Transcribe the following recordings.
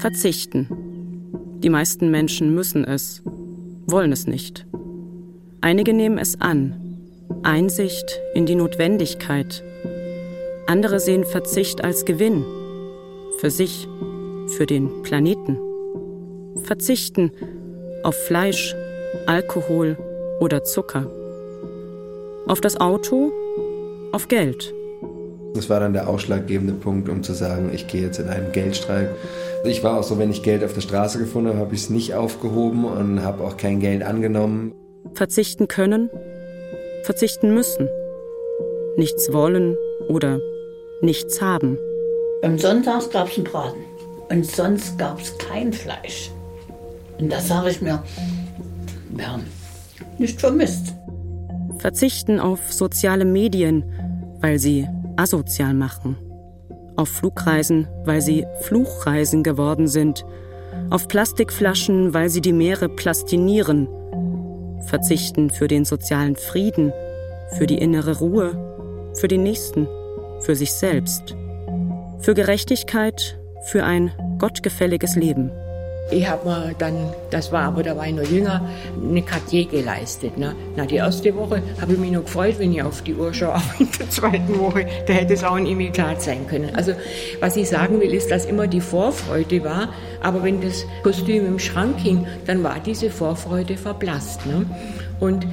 Verzichten. Die meisten Menschen müssen es, wollen es nicht. Einige nehmen es an. Einsicht in die Notwendigkeit. Andere sehen Verzicht als Gewinn. Für sich, für den Planeten. Verzichten auf Fleisch, Alkohol oder Zucker. Auf das Auto, auf Geld. Das war dann der ausschlaggebende Punkt, um zu sagen, ich gehe jetzt in einen Geldstreik. Ich war auch so, wenn ich Geld auf der Straße gefunden habe, habe ich es nicht aufgehoben und habe auch kein Geld angenommen. Verzichten können, verzichten müssen. Nichts wollen oder nichts haben. Am Sonntag gab es einen Braten und sonst gab es kein Fleisch. Und das sage ich mir, wir haben nicht vermisst. Verzichten auf soziale Medien, weil sie asozial machen. Auf Flugreisen, weil sie Fluchreisen geworden sind. Auf Plastikflaschen, weil sie die Meere plastinieren. Verzichten für den sozialen Frieden, für die innere Ruhe, für den Nächsten, für sich selbst. Für Gerechtigkeit, für ein gottgefälliges Leben. Ich habe mir dann, das war aber, da war ich noch jünger, eine Cartier geleistet. Ne? Na, die erste Woche habe ich mich noch gefreut, wenn ich auf die Uhr schaue, aber in der zweiten Woche, da hätte es auch ein Imitat sein können. Also, was ich sagen will, ist, dass immer die Vorfreude war, aber wenn das Kostüm im Schrank hing, dann war diese Vorfreude verblasst. Ne? Und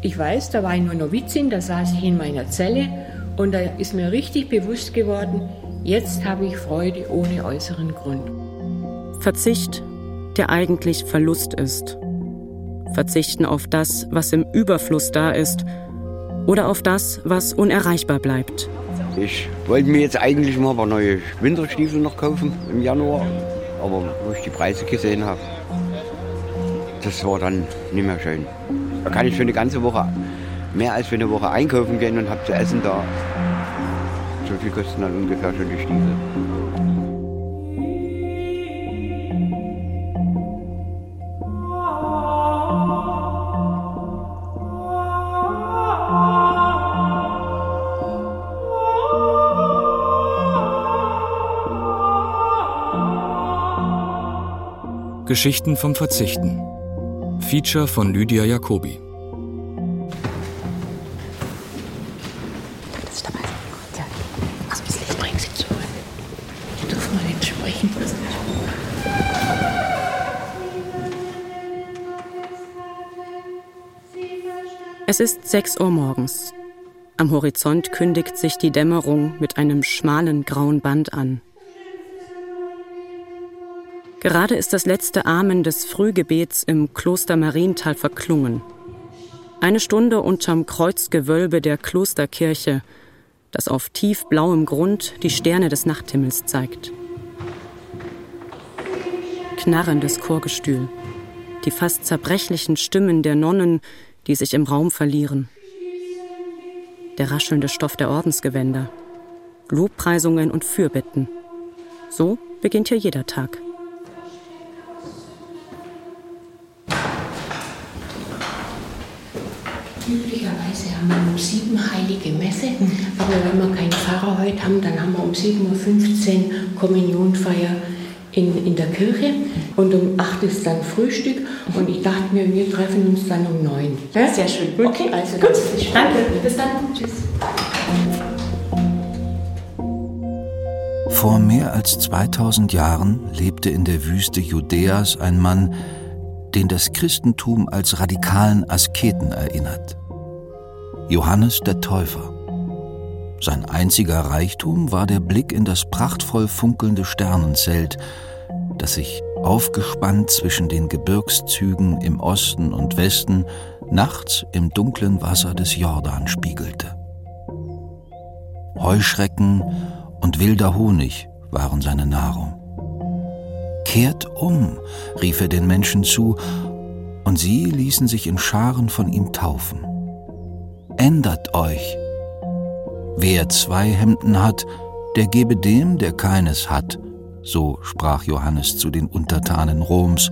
ich weiß, da war ich nur Novizin, da saß ich in meiner Zelle und da ist mir richtig bewusst geworden, jetzt habe ich Freude ohne äußeren Grund. Verzicht der eigentlich Verlust ist. Verzichten auf das, was im Überfluss da ist oder auf das, was unerreichbar bleibt. Ich wollte mir jetzt eigentlich mal ein paar neue Winterstiefel noch kaufen im Januar, aber wo ich die Preise gesehen habe, das war dann nicht mehr schön. Da kann ich für eine ganze Woche, mehr als für eine Woche einkaufen gehen und habe zu essen da. So viel kosten dann ungefähr schon die Stiefel. Geschichten vom Verzichten. Feature von Lydia Jacobi. Es ist 6 Uhr morgens. Am Horizont kündigt sich die Dämmerung mit einem schmalen grauen Band an. Gerade ist das letzte Amen des Frühgebets im Kloster Marienthal verklungen. Eine Stunde unterm Kreuzgewölbe der Klosterkirche, das auf tiefblauem Grund die Sterne des Nachthimmels zeigt. Knarrendes Chorgestühl, die fast zerbrechlichen Stimmen der Nonnen, die sich im Raum verlieren. Der raschelnde Stoff der Ordensgewänder, Lobpreisungen und Fürbitten. So beginnt hier jeder Tag. Um sieben heilige Messe, aber wenn wir keinen Pfarrer heute haben, dann haben wir um 7.15 Uhr Kommunionfeier in, in der Kirche und um 8 Uhr ist dann Frühstück und ich dachte mir, wir treffen uns dann um 9. Ja? Sehr schön. Gut. Okay, also Gut. Danke. Bis dann. Tschüss. Vor mehr als 2000 Jahren lebte in der Wüste Judäas ein Mann, den das Christentum als radikalen Asketen erinnert. Johannes der Täufer. Sein einziger Reichtum war der Blick in das prachtvoll funkelnde Sternenzelt, das sich aufgespannt zwischen den Gebirgszügen im Osten und Westen nachts im dunklen Wasser des Jordan spiegelte. Heuschrecken und wilder Honig waren seine Nahrung. Kehrt um, rief er den Menschen zu, und sie ließen sich in Scharen von ihm taufen. Ändert euch. Wer zwei Hemden hat, der gebe dem, der keines hat, so sprach Johannes zu den Untertanen Roms,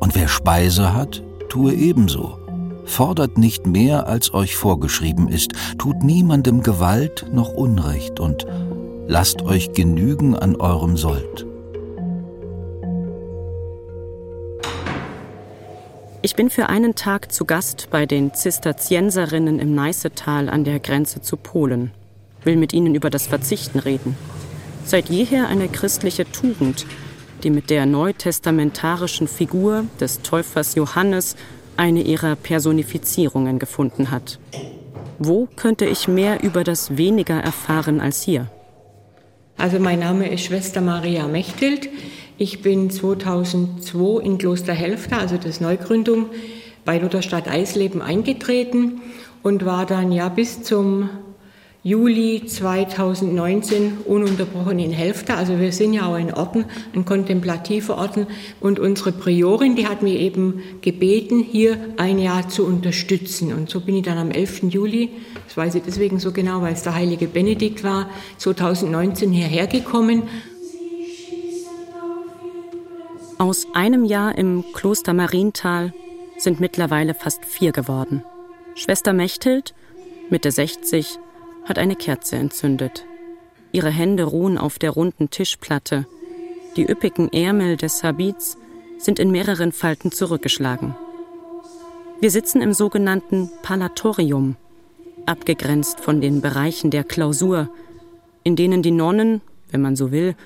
und wer Speise hat, tue ebenso. Fordert nicht mehr, als euch vorgeschrieben ist, tut niemandem Gewalt noch Unrecht und lasst euch genügen an eurem Sold. Ich bin für einen Tag zu Gast bei den Zisterzienserinnen im Neißetal an der Grenze zu Polen, will mit ihnen über das Verzichten reden. Seit jeher eine christliche Tugend, die mit der neutestamentarischen Figur des Täufers Johannes eine ihrer Personifizierungen gefunden hat. Wo könnte ich mehr über das weniger erfahren als hier? Also mein Name ist Schwester Maria Mechthild. Ich bin 2002 in Kloster Helfter, also das Neugründung, bei Lutherstadt Eisleben eingetreten und war dann ja bis zum Juli 2019 ununterbrochen in Helfter. Also wir sind ja auch in Orden, ein kontemplativer Orden. Und unsere Priorin, die hat mir eben gebeten, hier ein Jahr zu unterstützen. Und so bin ich dann am 11. Juli, das weiß ich deswegen so genau, weil es der heilige Benedikt war, 2019 hierher gekommen. Aus einem Jahr im Kloster Marienthal sind mittlerweile fast vier geworden. Schwester Mechthild, Mitte 60, hat eine Kerze entzündet. Ihre Hände ruhen auf der runden Tischplatte. Die üppigen Ärmel des Habits sind in mehreren Falten zurückgeschlagen. Wir sitzen im sogenannten Palatorium, abgegrenzt von den Bereichen der Klausur, in denen die Nonnen, wenn man so will,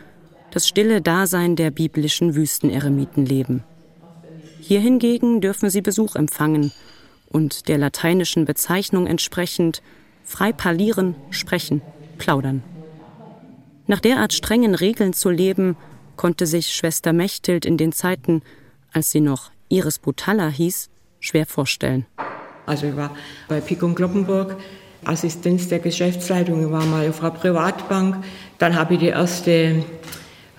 das stille Dasein der biblischen Wüsteneremiten leben. Hier hingegen dürfen sie Besuch empfangen und der lateinischen Bezeichnung entsprechend frei parlieren, sprechen, plaudern. Nach derart strengen Regeln zu leben, konnte sich Schwester Mechthild in den Zeiten, als sie noch Iris Butalla hieß, schwer vorstellen. Also ich war bei Pico Kloppenburg Assistenz der Geschäftsleitung, ich war mal auf einer Privatbank. Dann habe ich die erste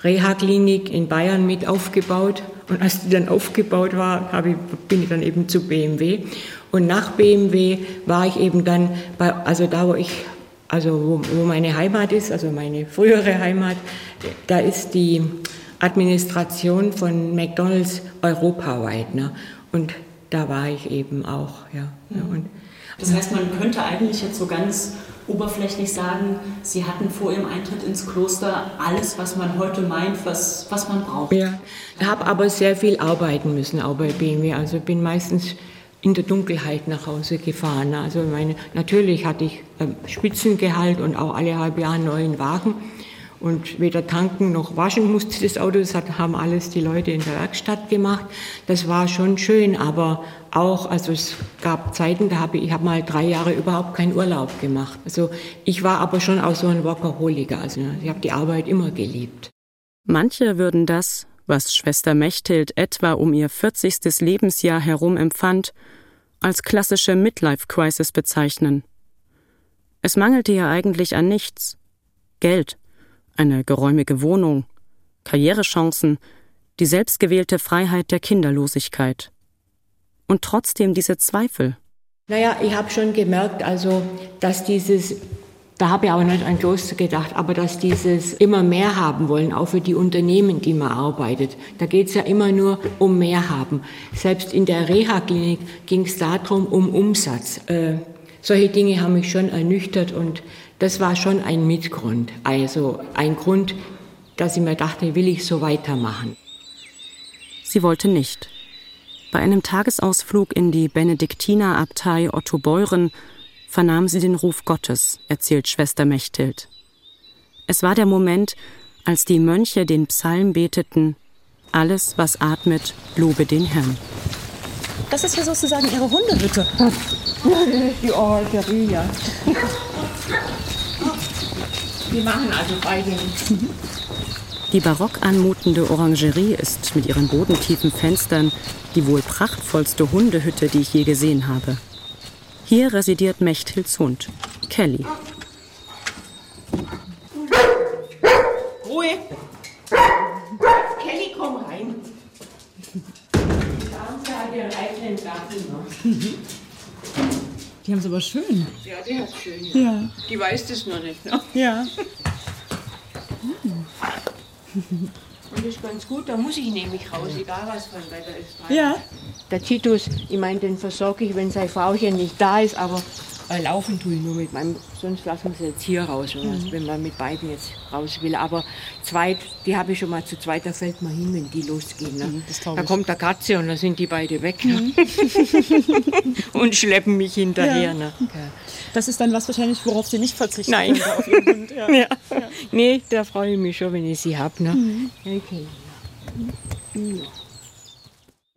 Reha-Klinik in Bayern mit aufgebaut. Und als die dann aufgebaut war, ich, bin ich dann eben zu BMW. Und nach BMW war ich eben dann, bei, also da, wo ich, also wo, wo meine Heimat ist, also meine frühere Heimat, da ist die Administration von McDonalds europaweit. Ne? Und da war ich eben auch, ja. Mhm. Und, das heißt, man könnte eigentlich jetzt so ganz oberflächlich sagen, Sie hatten vor Ihrem Eintritt ins Kloster alles, was man heute meint, was, was man braucht. Ja, ich habe aber sehr viel arbeiten müssen, auch bei BMW. Also bin meistens in der Dunkelheit nach Hause gefahren. Also meine, natürlich hatte ich ähm, Spitzengehalt und auch alle halbe Jahre neuen Wagen. Und weder tanken noch waschen musste das Auto, das haben alles die Leute in der Werkstatt gemacht. Das war schon schön, aber auch, also es gab Zeiten, da habe ich, ich habe mal drei Jahre überhaupt keinen Urlaub gemacht. Also ich war aber schon auch so ein Workaholiker, also ich habe die Arbeit immer geliebt. Manche würden das, was Schwester Mechthild etwa um ihr 40. Lebensjahr herum empfand, als klassische Midlife-Crisis bezeichnen. Es mangelte ihr eigentlich an nichts. Geld, eine geräumige Wohnung, Karrierechancen, die selbstgewählte Freiheit der Kinderlosigkeit. Und trotzdem diese Zweifel. Naja, ich habe schon gemerkt, also, dass dieses da habe ich aber nicht an Kloster gedacht, aber dass dieses immer mehr haben wollen, auch für die Unternehmen, die man arbeitet. Da geht es ja immer nur um mehr haben. Selbst in der Reha-Klinik ging es darum, um Umsatz. Äh, solche Dinge haben mich schon ernüchtert und das war schon ein Mitgrund. Also ein Grund, dass ich mir dachte, will ich so weitermachen. Sie wollte nicht. Bei einem Tagesausflug in die Benediktinerabtei Otto Beuren vernahm sie den Ruf Gottes, erzählt Schwester Mechthild. Es war der Moment, als die Mönche den Psalm beteten, alles, was atmet, lobe den Herrn. Das ist ja sozusagen Ihre Hundehütte. Die Orangerie, Die machen also beide nichts. Die barock anmutende Orangerie ist mit ihren bodentiefen Fenstern die wohl prachtvollste Hundehütte, die ich je gesehen habe. Hier residiert Mechthilds Hund, Kelly. Ruhe! Kelly, komm rein. Die haben es aber schön. Ja, die hat schön. Ja. ja. Die weiß das noch nicht, ne? Ja. Und das ist ganz gut, da muss ich nämlich raus, egal was für ein Wetter ist. Ja. Der Titus, ich meine, den versorge ich, wenn seine Frauchen nicht da ist, aber Äh, laufen tue ich nur mit meinem, sonst lassen wir sie jetzt hier raus, mhm. wenn man mit beiden jetzt raus will. Aber zweit, die habe ich schon mal zu zweit, da fällt man hin, wenn die losgehen. Ne? Mhm, da kommt der Katze und dann sind die beide weg ne? mhm. und schleppen mich hinterher. Ja. Ne? Das ist dann was wahrscheinlich, worauf Sie nicht verzichten Nein. Hund. Ja. ja. Ja. Nee, da freue ich mich schon, wenn ich sie habe. Ne? Mhm. Okay.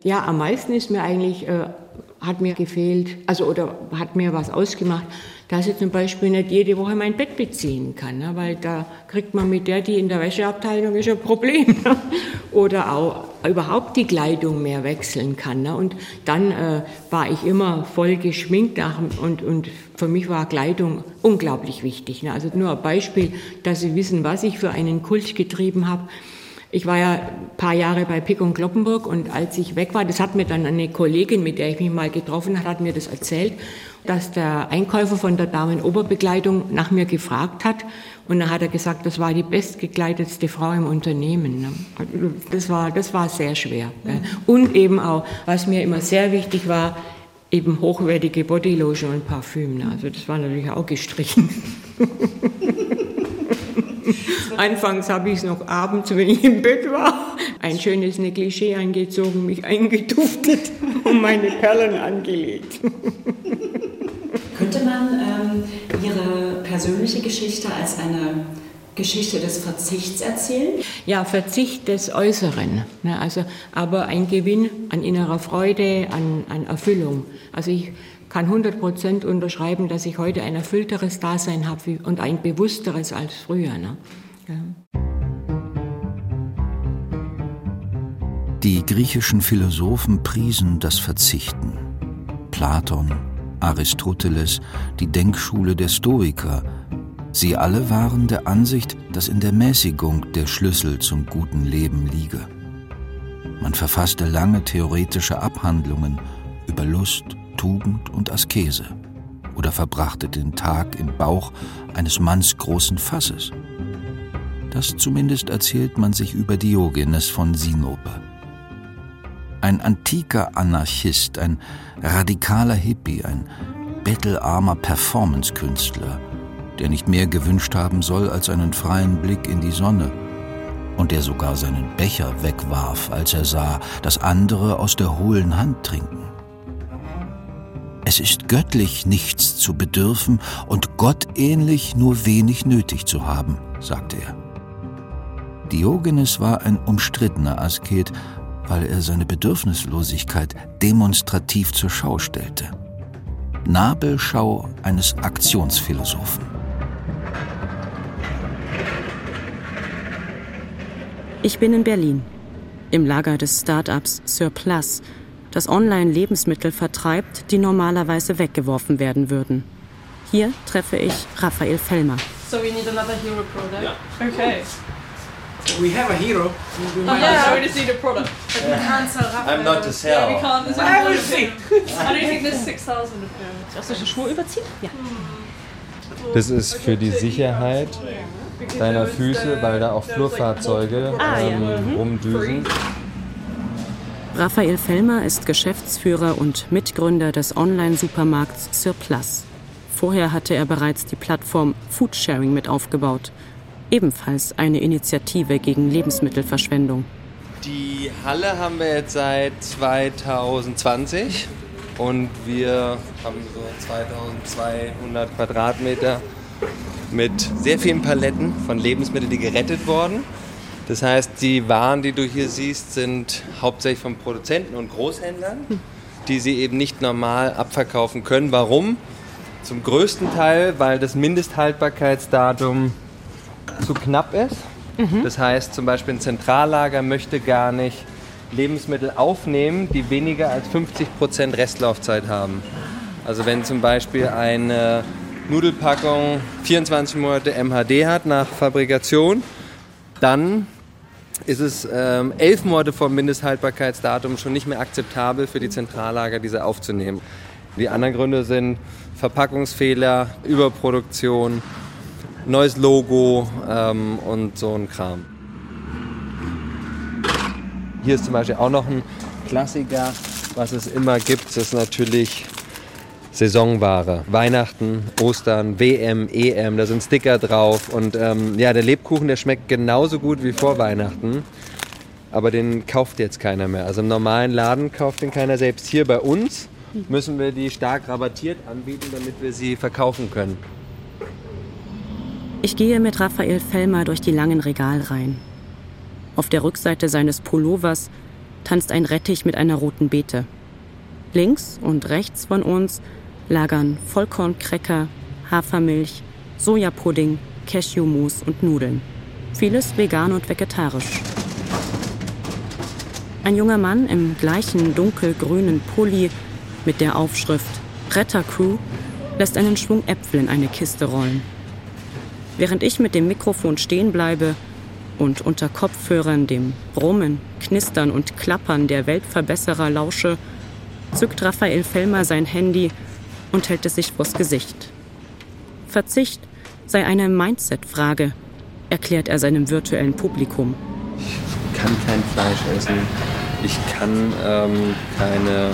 Ja, am meisten ist mir eigentlich äh, hat mir gefehlt, also oder hat mir was ausgemacht, dass ich zum Beispiel nicht jede Woche mein Bett beziehen kann, ne? weil da kriegt man mit der, die in der Wäscheabteilung ist, ein Problem. Ne? Oder auch überhaupt die Kleidung mehr wechseln kann. Ne? Und dann äh, war ich immer voll geschminkt nach, und, und für mich war Kleidung unglaublich wichtig. Ne? Also nur ein Beispiel, dass Sie wissen, was ich für einen Kult getrieben habe. Ich war ja ein paar Jahre bei Pick und Kloppenburg und als ich weg war, das hat mir dann eine Kollegin, mit der ich mich mal getroffen habe, hat mir das erzählt, dass der Einkäufer von der Damen-Oberbekleidung nach mir gefragt hat und dann hat er gesagt, das war die bestgekleidetste Frau im Unternehmen. Ne? Das war, das war sehr schwer. Und eben auch, was mir immer sehr wichtig war, eben hochwertige Bodylotion und Parfüm. Ne? Also das war natürlich auch gestrichen. Anfangs habe ich es noch abends, wenn ich im Bett war, ein schönes Negligé angezogen, mich eingeduftet und meine Perlen angelegt. Könnte man ähm, Ihre persönliche Geschichte als eine Geschichte des Verzichts erzählen? Ja, Verzicht des Äußeren. Ne, also, aber ein Gewinn an innerer Freude, an, an Erfüllung. Also ich kann 100 Prozent unterschreiben, dass ich heute ein erfüllteres Dasein habe und ein bewussteres als früher. Ne? Die griechischen Philosophen priesen das Verzichten. Platon, Aristoteles, die Denkschule der Stoiker, sie alle waren der Ansicht, dass in der Mäßigung der Schlüssel zum guten Leben liege. Man verfasste lange theoretische Abhandlungen über Lust, Tugend und Askese oder verbrachte den Tag im Bauch eines mannsgroßen Fasses. Das zumindest erzählt man sich über Diogenes von Sinope. Ein antiker Anarchist, ein radikaler Hippie, ein bettelarmer Performancekünstler, der nicht mehr gewünscht haben soll als einen freien Blick in die Sonne und der sogar seinen Becher wegwarf, als er sah, dass andere aus der hohlen Hand trinken. Es ist göttlich nichts zu bedürfen und gottähnlich nur wenig nötig zu haben, sagte er. Diogenes war ein umstrittener Asket, weil er seine Bedürfnislosigkeit demonstrativ zur Schau stellte. Nabelschau eines Aktionsphilosophen. Ich bin in Berlin, im Lager des Startups Surplus, das Online-Lebensmittel vertreibt, die normalerweise weggeworfen werden würden. Hier treffe ich Raphael Fellmer. So we need another hero product. Yeah. Okay. We have a hero. We oh, yeah, I already see the product. But we can't sell Raphael. I'm not to sell. Yeah, we can't. There's I will see. I don't think there's 6,000 of them. Auch solche Schuhe überziehen? Ja. Das ist für die Sicherheit deiner Füße, weil da auch Flurfahrzeuge ah, ähm, rumdüsen. Raphael Fellmer ist Geschäftsführer und Mitgründer des Online-Supermarkts Surplus. Vorher hatte er bereits die Plattform Foodsharing mit aufgebaut – ebenfalls eine Initiative gegen Lebensmittelverschwendung. Die Halle haben wir jetzt seit 2020 und wir haben so 2200 Quadratmeter mit sehr vielen Paletten von Lebensmitteln, die gerettet wurden. Das heißt, die Waren, die du hier siehst, sind hauptsächlich von Produzenten und Großhändlern, die sie eben nicht normal abverkaufen können. Warum? Zum größten Teil, weil das Mindesthaltbarkeitsdatum zu knapp ist. Mhm. Das heißt zum Beispiel ein Zentrallager möchte gar nicht Lebensmittel aufnehmen, die weniger als 50% Restlaufzeit haben. Also wenn zum Beispiel eine Nudelpackung 24 Monate MHD hat nach Fabrikation, dann ist es ähm, elf Monate vor Mindesthaltbarkeitsdatum schon nicht mehr akzeptabel für die Zentrallager, diese aufzunehmen. Die anderen Gründe sind Verpackungsfehler, Überproduktion, neues Logo ähm, und so ein Kram. Hier ist zum Beispiel auch noch ein Klassiker, was es immer gibt, das ist natürlich Saisonware. Weihnachten, Ostern, WM, EM, da sind Sticker drauf. Und ähm, ja, der Lebkuchen, der schmeckt genauso gut wie vor Weihnachten. Aber den kauft jetzt keiner mehr. Also im normalen Laden kauft den keiner. Selbst hier bei uns müssen wir die stark rabattiert anbieten, damit wir sie verkaufen können. Ich gehe mit Raphael Fellmer durch die langen Regalreihen. Auf der Rückseite seines Pullovers tanzt ein Rettich mit einer roten Beete. Links und rechts von uns lagern Vollkorncracker, Hafermilch, Sojapudding, Cashewmus und Nudeln. Vieles vegan und vegetarisch. Ein junger Mann im gleichen dunkelgrünen Pulli mit der Aufschrift Rettercrew lässt einen Schwung Äpfel in eine Kiste rollen. Während ich mit dem Mikrofon stehen bleibe und unter Kopfhörern dem Brummen, Knistern und Klappern der Weltverbesserer lausche, zückt Raphael Fellmer sein Handy und hält es sich vors Gesicht. Verzicht sei eine Mindset-Frage, erklärt er seinem virtuellen Publikum. Ich kann kein Fleisch essen. Ich kann ähm, keine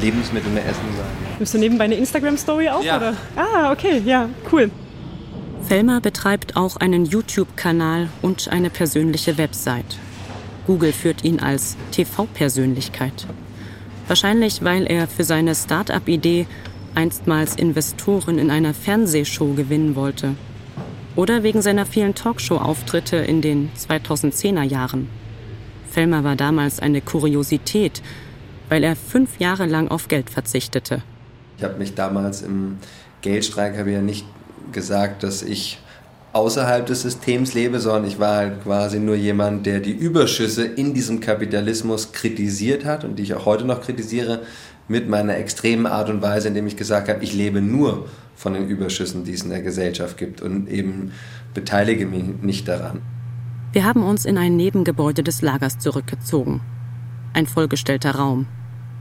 Lebensmittel mehr essen sein. Nimmst du nebenbei eine Instagram-Story auf? Ja. Oder? Ah, okay, ja, cool. Fellmer betreibt auch einen YouTube-Kanal und eine persönliche Website. Google führt ihn als TV-Persönlichkeit. Wahrscheinlich, weil er für seine Start-up-Idee einstmals Investoren in einer Fernsehshow gewinnen wollte. Oder wegen seiner vielen Talkshow-Auftritte in den 2010er Jahren. Fellmer war damals eine Kuriosität, weil er fünf Jahre lang auf Geld verzichtete. Ich habe mich damals im Geldstreik habe ja nicht gesagt, dass ich außerhalb des Systems lebe, sondern ich war halt quasi nur jemand, der die Überschüsse in diesem Kapitalismus kritisiert hat und die ich auch heute noch kritisiere, mit meiner extremen Art und Weise, indem ich gesagt habe, ich lebe nur von den Überschüssen, die es in der Gesellschaft gibt und eben beteilige mich nicht daran. Wir haben uns in ein Nebengebäude des Lagers zurückgezogen. Ein vollgestellter Raum.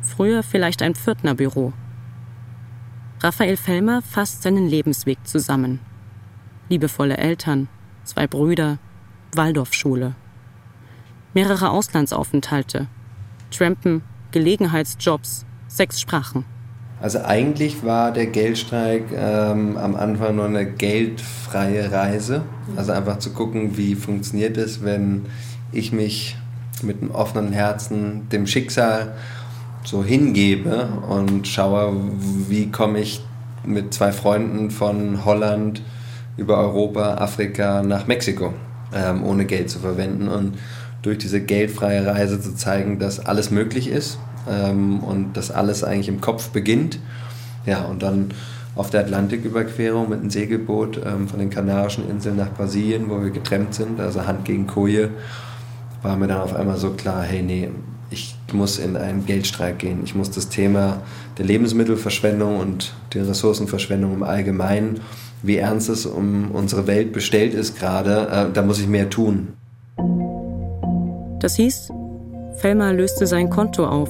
Früher vielleicht ein Pförtnerbüro. Raphael Fellmer fasst seinen Lebensweg zusammen. Liebevolle Eltern, zwei Brüder, Waldorfschule. Mehrere Auslandsaufenthalte, Trampen, Gelegenheitsjobs, sechs Sprachen. Also eigentlich war der Geldstreik ähm, am Anfang nur eine geldfreie Reise. Also einfach zu gucken, wie funktioniert es, wenn ich mich mit einem offenen Herzen dem Schicksal so hingebe und schaue, wie komme ich mit zwei Freunden von Holland über Europa, Afrika nach Mexiko, ähm, ohne Geld zu verwenden und durch diese geldfreie Reise zu zeigen, dass alles möglich ist ähm, und dass alles eigentlich im Kopf beginnt. Ja, und dann auf der Atlantiküberquerung mit einem Segelboot ähm, von den Kanarischen Inseln nach Brasilien, wo wir getrennt sind, also Hand gegen Koje, war mir dann auf einmal so klar, hey, nee, ich muss in einen Geldstreik gehen. Ich muss das Thema der Lebensmittelverschwendung und der Ressourcenverschwendung im Allgemeinen, wie ernst es um unsere Welt bestellt ist gerade, äh, da muss ich mehr tun. Das hieß, Fellmer löste sein Konto auf,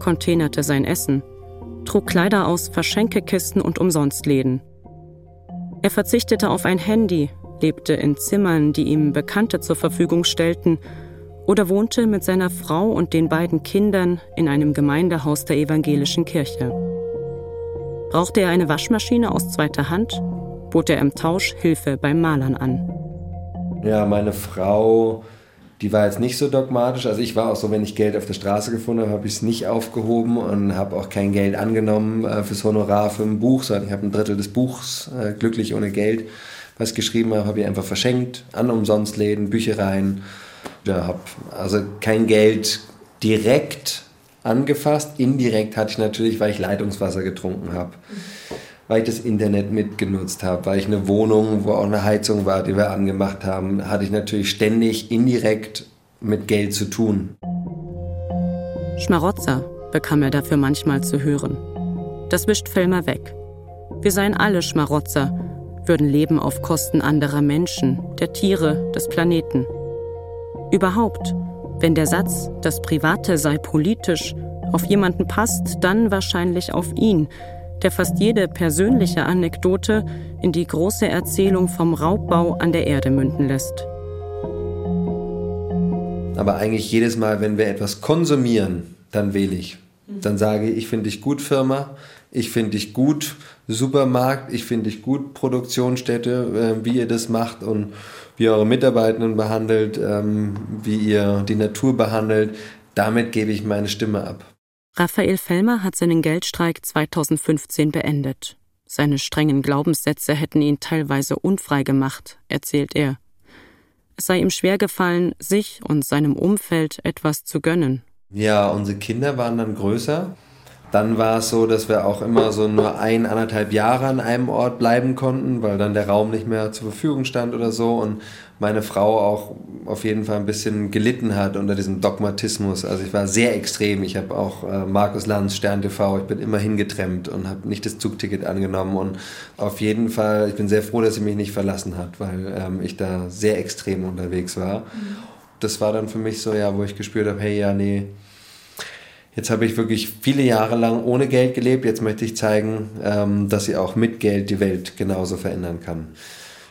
containerte sein Essen, trug Kleider aus Verschenkekisten und Umsonstläden. Er verzichtete auf ein Handy, lebte in Zimmern, die ihm Bekannte zur Verfügung stellten oder wohnte mit seiner Frau und den beiden Kindern in einem Gemeindehaus der evangelischen Kirche. Brauchte er eine Waschmaschine aus zweiter Hand, bot er im Tausch Hilfe beim Malern an. Ja, meine Frau, die war jetzt nicht so dogmatisch. Also ich war auch so, wenn ich Geld auf der Straße gefunden habe, habe ich es nicht aufgehoben und habe auch kein Geld angenommen äh, fürs Honorar für ein Buch, sondern ich habe ein Drittel des Buchs, äh, glücklich ohne Geld, was ich geschrieben habe, habe ich einfach verschenkt an Umsonstläden, Büchereien ja, habe also kein Geld direkt angefasst. Indirekt hatte ich natürlich, weil ich Leitungswasser getrunken habe. Weil ich das Internet mitgenutzt habe, weil ich eine Wohnung, wo auch eine Heizung war, die wir angemacht haben, hatte ich natürlich ständig indirekt mit Geld zu tun. Schmarotzer bekam er dafür manchmal zu hören. Das wischt Fellmer weg. Wir seien alle Schmarotzer, würden leben auf Kosten anderer Menschen, der Tiere, des Planeten. Überhaupt, wenn der Satz, das Private sei politisch, auf jemanden passt, dann wahrscheinlich auf ihn, der fast jede persönliche Anekdote in die große Erzählung vom Raubbau an der Erde münden lässt. Aber eigentlich jedes Mal, wenn wir etwas konsumieren, dann wähle ich. Dann sage ich, ich finde dich gut, Firma, ich finde dich gut, Supermarkt, ich finde dich gut, Produktionsstätte, äh, wie ihr das macht und wie ihr eure Mitarbeitenden behandelt, ähm, wie ihr die Natur behandelt. Damit gebe ich meine Stimme ab. Raphael Fellmer hat seinen Geldstreik 2015 beendet. Seine strengen Glaubenssätze hätten ihn teilweise unfrei gemacht, erzählt er. Es sei ihm schwer gefallen, sich und seinem Umfeld etwas zu gönnen. Ja, unsere Kinder waren dann größer dann war es so, dass wir auch immer so nur ein, anderthalb Jahre an einem Ort bleiben konnten, weil dann der Raum nicht mehr zur Verfügung stand oder so und meine Frau auch auf jeden Fall ein bisschen gelitten hat unter diesem Dogmatismus. Also ich war sehr extrem. Ich habe auch äh, Markus Lanz, Stern TV, ich bin immer hingetrennt und habe nicht das Zugticket angenommen und auf jeden Fall, ich bin sehr froh, dass sie mich nicht verlassen hat, weil ähm, ich da sehr extrem unterwegs war. Mhm. Das war dann für mich so, ja, wo ich gespürt habe, hey, ja, nee, Jetzt habe ich wirklich viele Jahre lang ohne Geld gelebt. Jetzt möchte ich zeigen, ähm, dass ich auch mit Geld die Welt genauso verändern kann.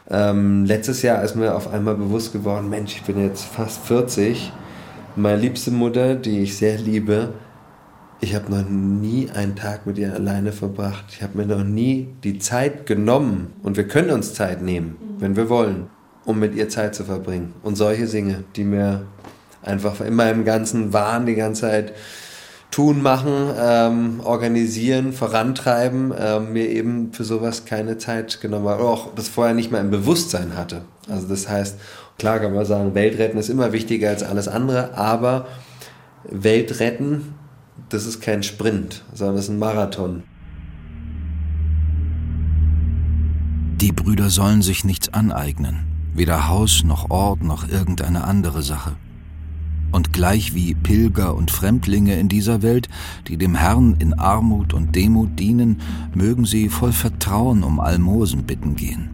Ähm, letztes Jahr ist mir auf einmal bewusst geworden, Mensch, ich bin jetzt fast 40. Meine liebste Mutter, die ich sehr liebe, ich habe noch nie einen Tag mit ihr alleine verbracht. Ich habe mir noch nie die Zeit genommen und wir können uns Zeit nehmen, wenn wir wollen, um mit ihr Zeit zu verbringen. Und solche Dinge, die mir einfach in meinem ganzen Wahn die ganze Zeit tun, machen, ähm, organisieren, vorantreiben, ähm, mir eben für sowas keine Zeit genommen habe. Oder auch das vorher nicht mehr im Bewusstsein hatte. Also das heißt, klar kann man sagen, Weltretten ist immer wichtiger als alles andere, aber Weltretten, das ist kein Sprint, sondern das ist ein Marathon. Die Brüder sollen sich nichts aneignen, weder Haus noch Ort noch irgendeine andere Sache und gleich wie Pilger und Fremdlinge in dieser Welt, die dem Herrn in Armut und Demut dienen, mögen sie voll Vertrauen um Almosen bitten gehen.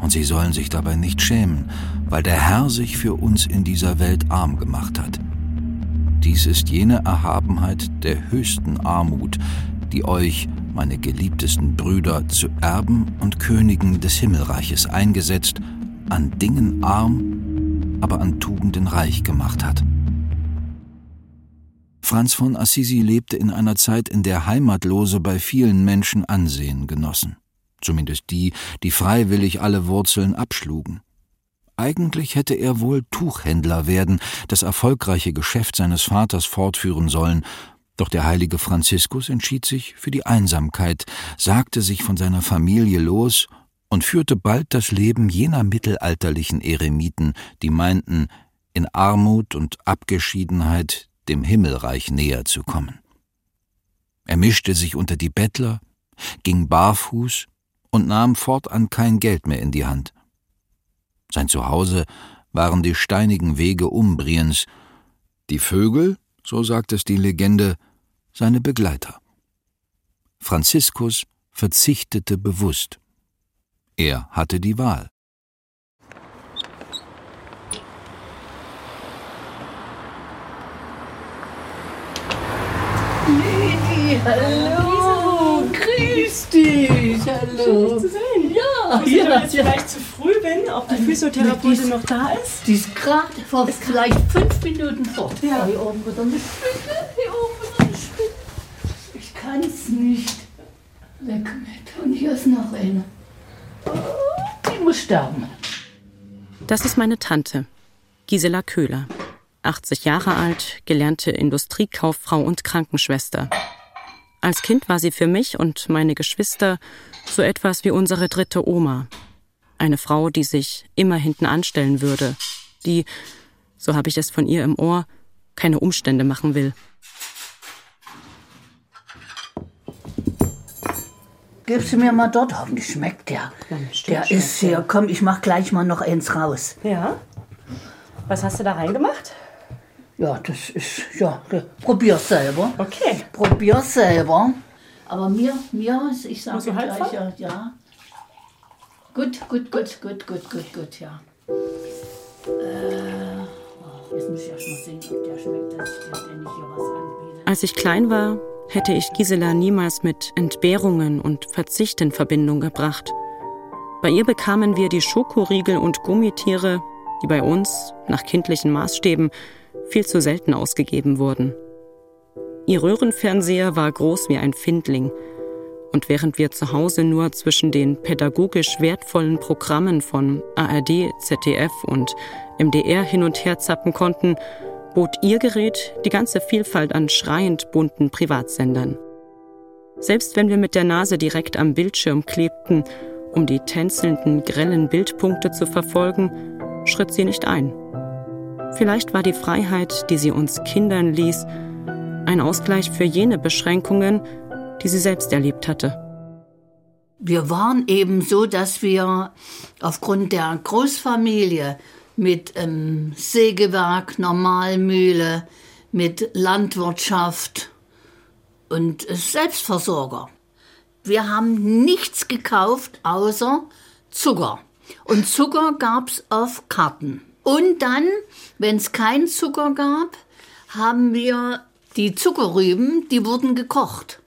Und sie sollen sich dabei nicht schämen, weil der Herr sich für uns in dieser Welt arm gemacht hat. Dies ist jene Erhabenheit der höchsten Armut, die euch, meine geliebtesten Brüder, zu Erben und Königen des Himmelreiches eingesetzt, an Dingen arm, aber an Tugenden reich gemacht hat. Franz von Assisi lebte in einer Zeit, in der Heimatlose bei vielen Menschen Ansehen genossen, zumindest die, die freiwillig alle Wurzeln abschlugen. Eigentlich hätte er wohl Tuchhändler werden, das erfolgreiche Geschäft seines Vaters fortführen sollen, doch der heilige Franziskus entschied sich für die Einsamkeit, sagte sich von seiner Familie los und führte bald das Leben jener mittelalterlichen Eremiten, die meinten, in Armut und Abgeschiedenheit dem Himmelreich näher zu kommen. Er mischte sich unter die Bettler, ging barfuß und nahm fortan kein Geld mehr in die Hand. Sein Zuhause waren die steinigen Wege Umbriens, die Vögel, so sagt es die Legende, seine Begleiter. Franziskus verzichtete bewusst. Er hatte die Wahl. Hallo, grüß dich, hallo. Schön, dich zu sehen. Ja, ich ja, jetzt ja. vielleicht zu früh bin, ob die Physiotherapeutin noch da ist. Die ist gerade vor vielleicht fünf Minuten fort. Ja. Hier oben wird eine Spinne, hier oben wird eine Spinne. Ich kann's nicht. Weg mit. Und hier ist noch eine. Oh, die muss sterben. Das ist meine Tante, Gisela Köhler. 80 Jahre alt, gelernte Industriekauffrau und Krankenschwester. Als Kind war sie für mich und meine Geschwister so etwas wie unsere dritte Oma. Eine Frau, die sich immer hinten anstellen würde, die, so habe ich es von ihr im Ohr, keine Umstände machen will. Gib sie mir mal dort, hoffentlich schmeckt der. Der ist hier. Komm, ich mach gleich mal noch eins raus. Ja. Was hast du da reingemacht? Ja, das ist, ja, probier's selber. Okay. Probier's selber. Aber mir, mir, ich sage halb gleich, voll? ja, ja. Gut, gut, gut, gut, gut, gut, gut, ja. Äh, oh, jetzt muss ich erst mal sehen, ob der schmeckt, dass ich dir nicht hier was anbiete. Als ich klein war, hätte ich Gisela niemals mit Entbehrungen und Verzicht in Verbindung gebracht. Bei ihr bekamen wir die Schokoriegel und Gummitiere, die bei uns, nach kindlichen Maßstäben, viel zu selten ausgegeben wurden. Ihr Röhrenfernseher war groß wie ein Findling. Und während wir zu Hause nur zwischen den pädagogisch wertvollen Programmen von ARD, ZDF und MDR hin und her zappen konnten, bot ihr Gerät die ganze Vielfalt an schreiend bunten Privatsendern. Selbst wenn wir mit der Nase direkt am Bildschirm klebten, um die tänzelnden, grellen Bildpunkte zu verfolgen, schritt sie nicht ein. Vielleicht war die Freiheit, die sie uns Kindern ließ, ein Ausgleich für jene Beschränkungen, die sie selbst erlebt hatte. Wir waren eben so, dass wir aufgrund der Großfamilie mit ähm, Sägewerk, Normalmühle, mit Landwirtschaft und Selbstversorger. Wir haben nichts gekauft außer Zucker. Und Zucker gab's auf Karten. Und dann, wenn es keinen Zucker gab, haben wir die Zuckerrüben, die wurden gekocht.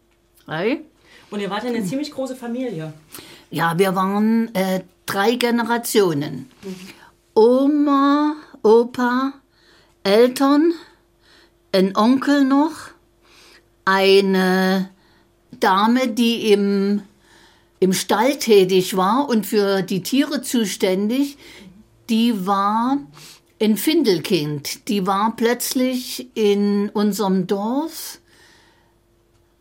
Hey? Und ihr wart ja eine ziemlich große Familie. Ja, wir waren äh, drei Generationen. Mhm. Oma, Opa, Eltern, ein Onkel noch, eine Dame, die im, im Stall tätig war und für die Tiere zuständig, die war ein Findelkind. Die war plötzlich in unserem Dorf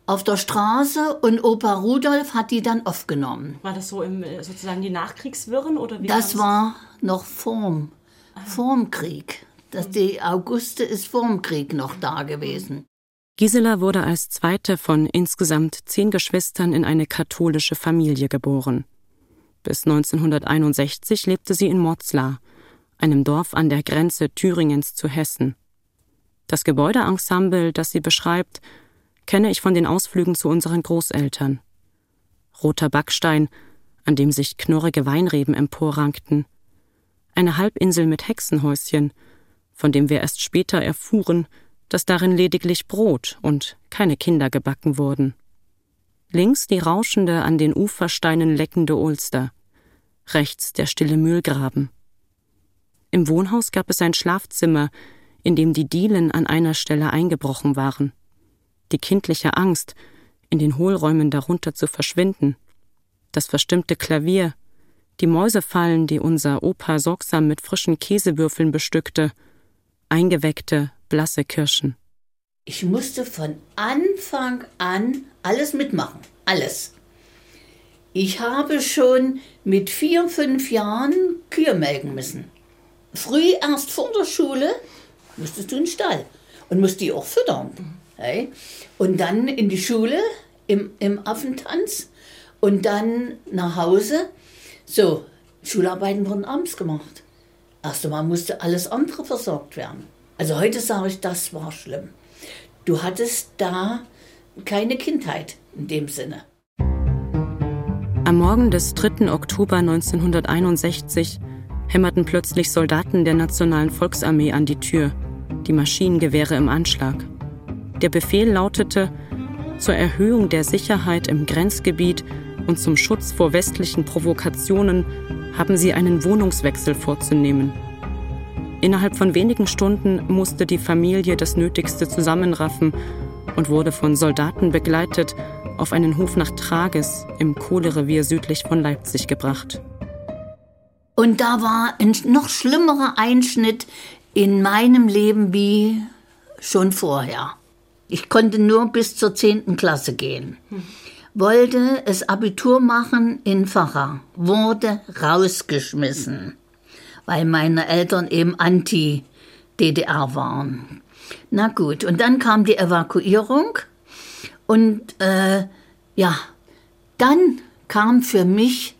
auf der Straße und Opa Rudolf hat die dann aufgenommen. War das so im sozusagen die Nachkriegswirren oder wie? Das war noch vorm, vorm Krieg. Das, die Auguste ist vorm Krieg noch da gewesen. Gisela wurde als zweite von insgesamt zehn Geschwistern in eine katholische Familie geboren. Bis 1961 lebte sie in Motzlar, einem Dorf an der Grenze Thüringens zu Hessen. Das Gebäudeensemble, das sie beschreibt, kenne ich von den Ausflügen zu unseren Großeltern. Roter Backstein, an dem sich knurrige Weinreben emporrankten, eine Halbinsel mit Hexenhäuschen, von dem wir erst später erfuhren, dass darin lediglich Brot und keine Kinder gebacken wurden. Links die rauschende, an den Ufersteinen leckende Ulster, rechts der stille Mühlgraben. Im Wohnhaus gab es ein Schlafzimmer, in dem die Dielen an einer Stelle eingebrochen waren. Die kindliche Angst, in den Hohlräumen darunter zu verschwinden, das verstimmte Klavier, die Mäusefallen, die unser Opa sorgsam mit frischen Käsewürfeln bestückte, eingeweckte, blasse Kirschen. Ich musste von Anfang an alles mitmachen, alles. Ich habe schon mit vier, fünf Jahren Kühe melken müssen. Früh erst vor der Schule musstest du in den Stall und musst die auch füttern. Hey? Und dann in die Schule im, im Affentanz und dann nach Hause so, Schularbeiten wurden abends gemacht. Erst einmal musste alles andere versorgt werden. Also heute sage ich, das war schlimm. Du hattest da keine Kindheit in dem Sinne. Am Morgen des 3. Oktober 1961 hämmerten plötzlich Soldaten der Nationalen Volksarmee an die Tür, die Maschinengewehre im Anschlag. Der Befehl lautete, zur Erhöhung der Sicherheit im Grenzgebiet und zum Schutz vor westlichen Provokationen haben sie einen Wohnungswechsel vorzunehmen. Innerhalb von wenigen Stunden musste die Familie das Nötigste zusammenraffen und wurde von Soldaten begleitet auf einen Hof nach Trages im Kohlerevier südlich von Leipzig gebracht. Und da war ein noch schlimmerer Einschnitt in meinem Leben wie schon vorher. Ich konnte nur bis zur 10. Klasse gehen. Wollte es Abitur machen in Facher, wurde rausgeschmissen, weil meine Eltern eben anti-DDR waren. Na gut, und dann kam die Evakuierung und äh, ja, dann kam für mich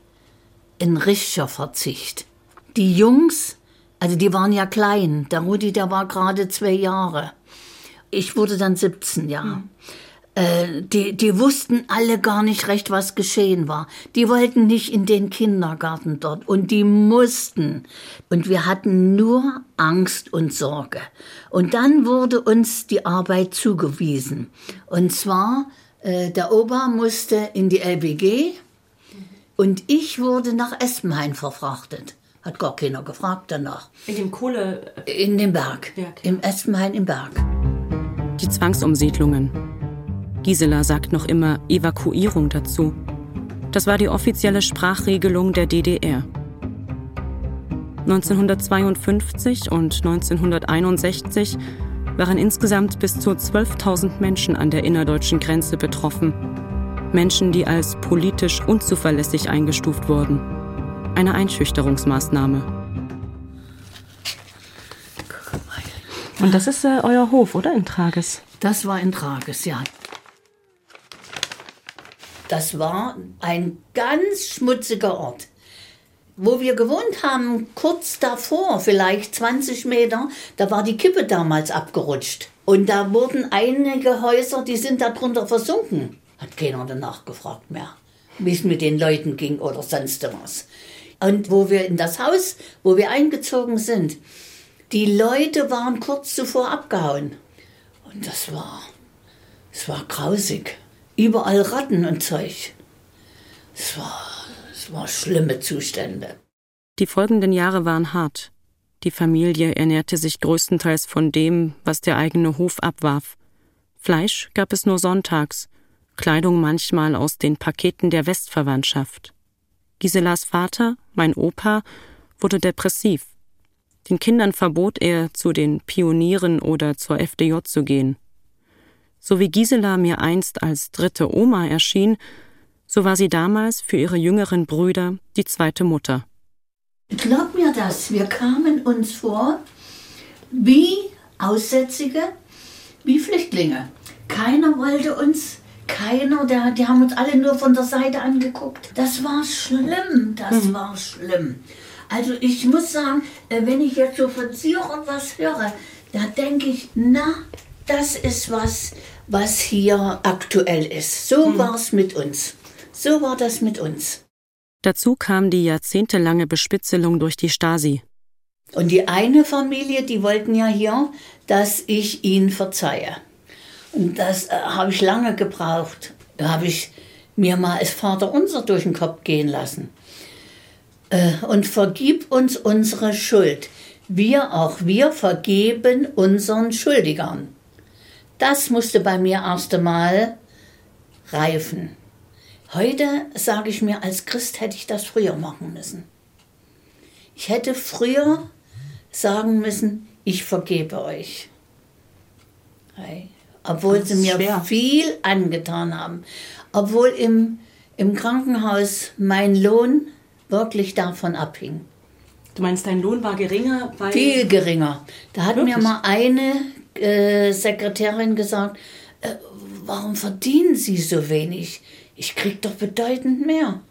ein richtiger Verzicht. Die Jungs, also die waren ja klein, der Rudi, der war gerade zwei Jahre. Ich wurde dann 17, ja. Mhm. Äh, die, die wussten alle gar nicht recht, was geschehen war. Die wollten nicht in den Kindergarten dort und die mussten. Und wir hatten nur Angst und Sorge. Und dann wurde uns die Arbeit zugewiesen. Und zwar, äh, der Opa musste in die LBG und ich wurde nach Espenhain verfrachtet. Hat gar keiner gefragt danach. In dem Kohle... In dem Berg. Ja. Im Espenhain im Berg. Die Zwangsumsiedlungen Gisela sagt noch immer Evakuierung dazu. Das war die offizielle Sprachregelung der DDR. 1952 und 1961 waren insgesamt bis zu 12.000 Menschen an der innerdeutschen Grenze betroffen. Menschen, die als politisch unzuverlässig eingestuft wurden. Eine Einschüchterungsmaßnahme. Und das ist äh, euer Hof, oder? In Trages? Das war in Trages, ja. Das war ein ganz schmutziger Ort. Wo wir gewohnt haben, kurz davor, vielleicht 20 Meter, da war die Kippe damals abgerutscht. Und da wurden einige Häuser, die sind darunter versunken. Hat keiner danach gefragt mehr, wie es mit den Leuten ging oder sonst was. Und wo wir in das Haus, wo wir eingezogen sind, die Leute waren kurz zuvor abgehauen. Und das war, es war grausig. Überall Ratten und Zeug. Es war, es war schlimme Zustände. Die folgenden Jahre waren hart. Die Familie ernährte sich größtenteils von dem, was der eigene Hof abwarf. Fleisch gab es nur sonntags, Kleidung manchmal aus den Paketen der Westverwandtschaft. Giselas Vater, mein Opa, wurde depressiv. Den Kindern verbot er, zu den Pionieren oder zur FDJ zu gehen. So wie Gisela mir einst als dritte Oma erschien, so war sie damals für ihre jüngeren Brüder die zweite Mutter. Glaub mir das, wir kamen uns vor wie Aussätzige, wie Flüchtlinge. Keiner wollte uns, keiner, der, die haben uns alle nur von der Seite angeguckt. Das war schlimm, das mhm. war schlimm. Also ich muss sagen, äh, wenn ich jetzt so von Sion was höre, da denke ich, na, das ist was, was hier aktuell ist. So hm. war es mit uns. So war das mit uns. Dazu kam die jahrzehntelange Bespitzelung durch die Stasi. Und die eine Familie, die wollten ja hier, dass ich ihnen verzeihe. Und das äh, habe ich lange gebraucht. Da habe ich mir mal als Vater unser durch den Kopf gehen lassen. Äh, und vergib uns unsere Schuld. Wir auch, wir vergeben unseren Schuldigern. Das musste bei mir erst einmal reifen. Heute sage ich mir, als Christ hätte ich das früher machen müssen. Ich hätte früher sagen müssen, ich vergebe euch. Hey. Obwohl sie mir schwer. viel angetan haben. Obwohl im, im Krankenhaus mein Lohn wirklich davon abhing. Du meinst, dein Lohn war geringer? Viel geringer. Da hat Wirklich? mir mal eine äh, Sekretärin gesagt, äh, warum verdienen Sie so wenig? Ich krieg doch bedeutend mehr.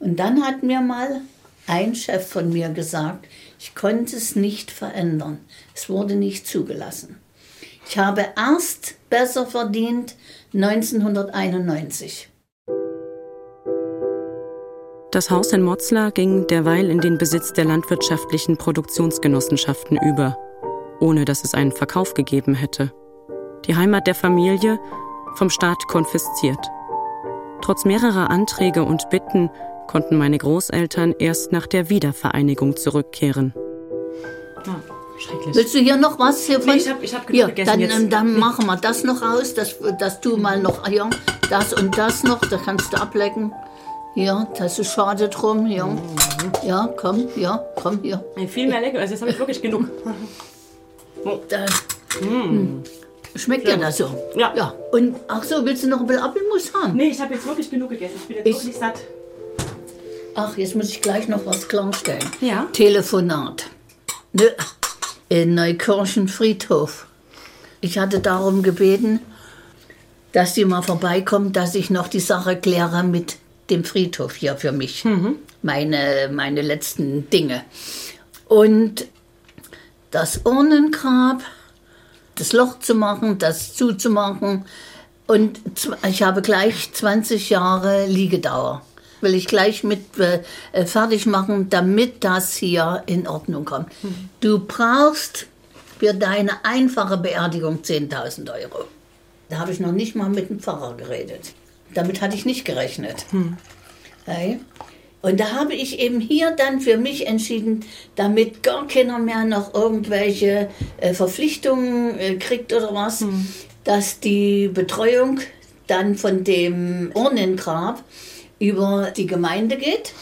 Und dann hat mir mal ein Chef von mir gesagt, ich konnte es nicht verändern. Es wurde nicht zugelassen. Ich habe erst besser verdient 1991. Das Haus in Motzlar ging derweil in den Besitz der landwirtschaftlichen Produktionsgenossenschaften über, ohne dass es einen Verkauf gegeben hätte. Die Heimat der Familie vom Staat konfisziert. Trotz mehrerer Anträge und Bitten konnten meine Großeltern erst nach der Wiedervereinigung zurückkehren. Ja, schrecklich. Willst du hier noch was hier? Nee, ich habe ich hab hier, dann, jetzt. dann machen wir das noch aus, dass, dass du mal noch ja, das und das noch, da kannst du ablecken. Ja, das ist schade drum. Ja, mhm. ja komm, ja, komm hier. Ja, viel mehr lecker. Also jetzt habe ich wirklich genug. Da, mm. Schmeckt ja. das so? Ja. ja. Und ach so, willst du noch ein bisschen Apfelmus haben? Nee, ich habe jetzt wirklich genug gegessen. Ich bin jetzt ich, wirklich satt. Ach, jetzt muss ich gleich noch was klarstellen. Ja. Telefonat. Ne, in Neukirchen Friedhof. Ich hatte darum gebeten, dass sie mal vorbeikommt, dass ich noch die Sache kläre mit dem Friedhof hier für mich. Mhm. Meine, meine letzten Dinge. Und das Urnengrab, das Loch zu machen, das zuzumachen. Und ich habe gleich 20 Jahre Liegedauer. Will ich gleich mit äh, fertig machen, damit das hier in Ordnung kommt. Mhm. Du brauchst für deine einfache Beerdigung 10.000 Euro. Da habe ich noch nicht mal mit dem Pfarrer geredet. Damit hatte ich nicht gerechnet. Hm. Hey. Und da habe ich eben hier dann für mich entschieden, damit gar keiner mehr noch irgendwelche äh, Verpflichtungen äh, kriegt oder was, hm. dass die Betreuung dann von dem Urnengrab über die Gemeinde geht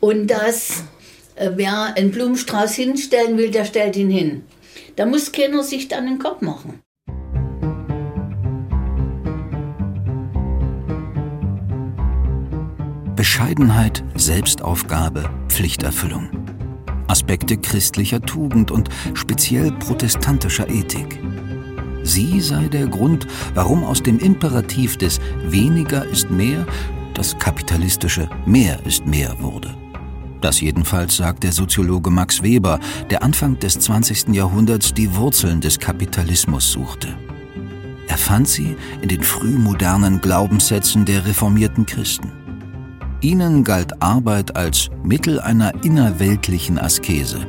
und dass äh, wer einen Blumenstrauß hinstellen will, der stellt ihn hin. Da muss keiner sich dann den Kopf machen. Bescheidenheit, Selbstaufgabe, Pflichterfüllung. Aspekte christlicher Tugend und speziell protestantischer Ethik. Sie sei der Grund, warum aus dem Imperativ des weniger ist mehr das kapitalistische mehr ist mehr wurde. Das jedenfalls sagt der Soziologe Max Weber, der Anfang des 20. Jahrhunderts die Wurzeln des Kapitalismus suchte. Er fand sie in den frühmodernen Glaubenssätzen der reformierten Christen. Ihnen galt Arbeit als Mittel einer innerweltlichen Askese.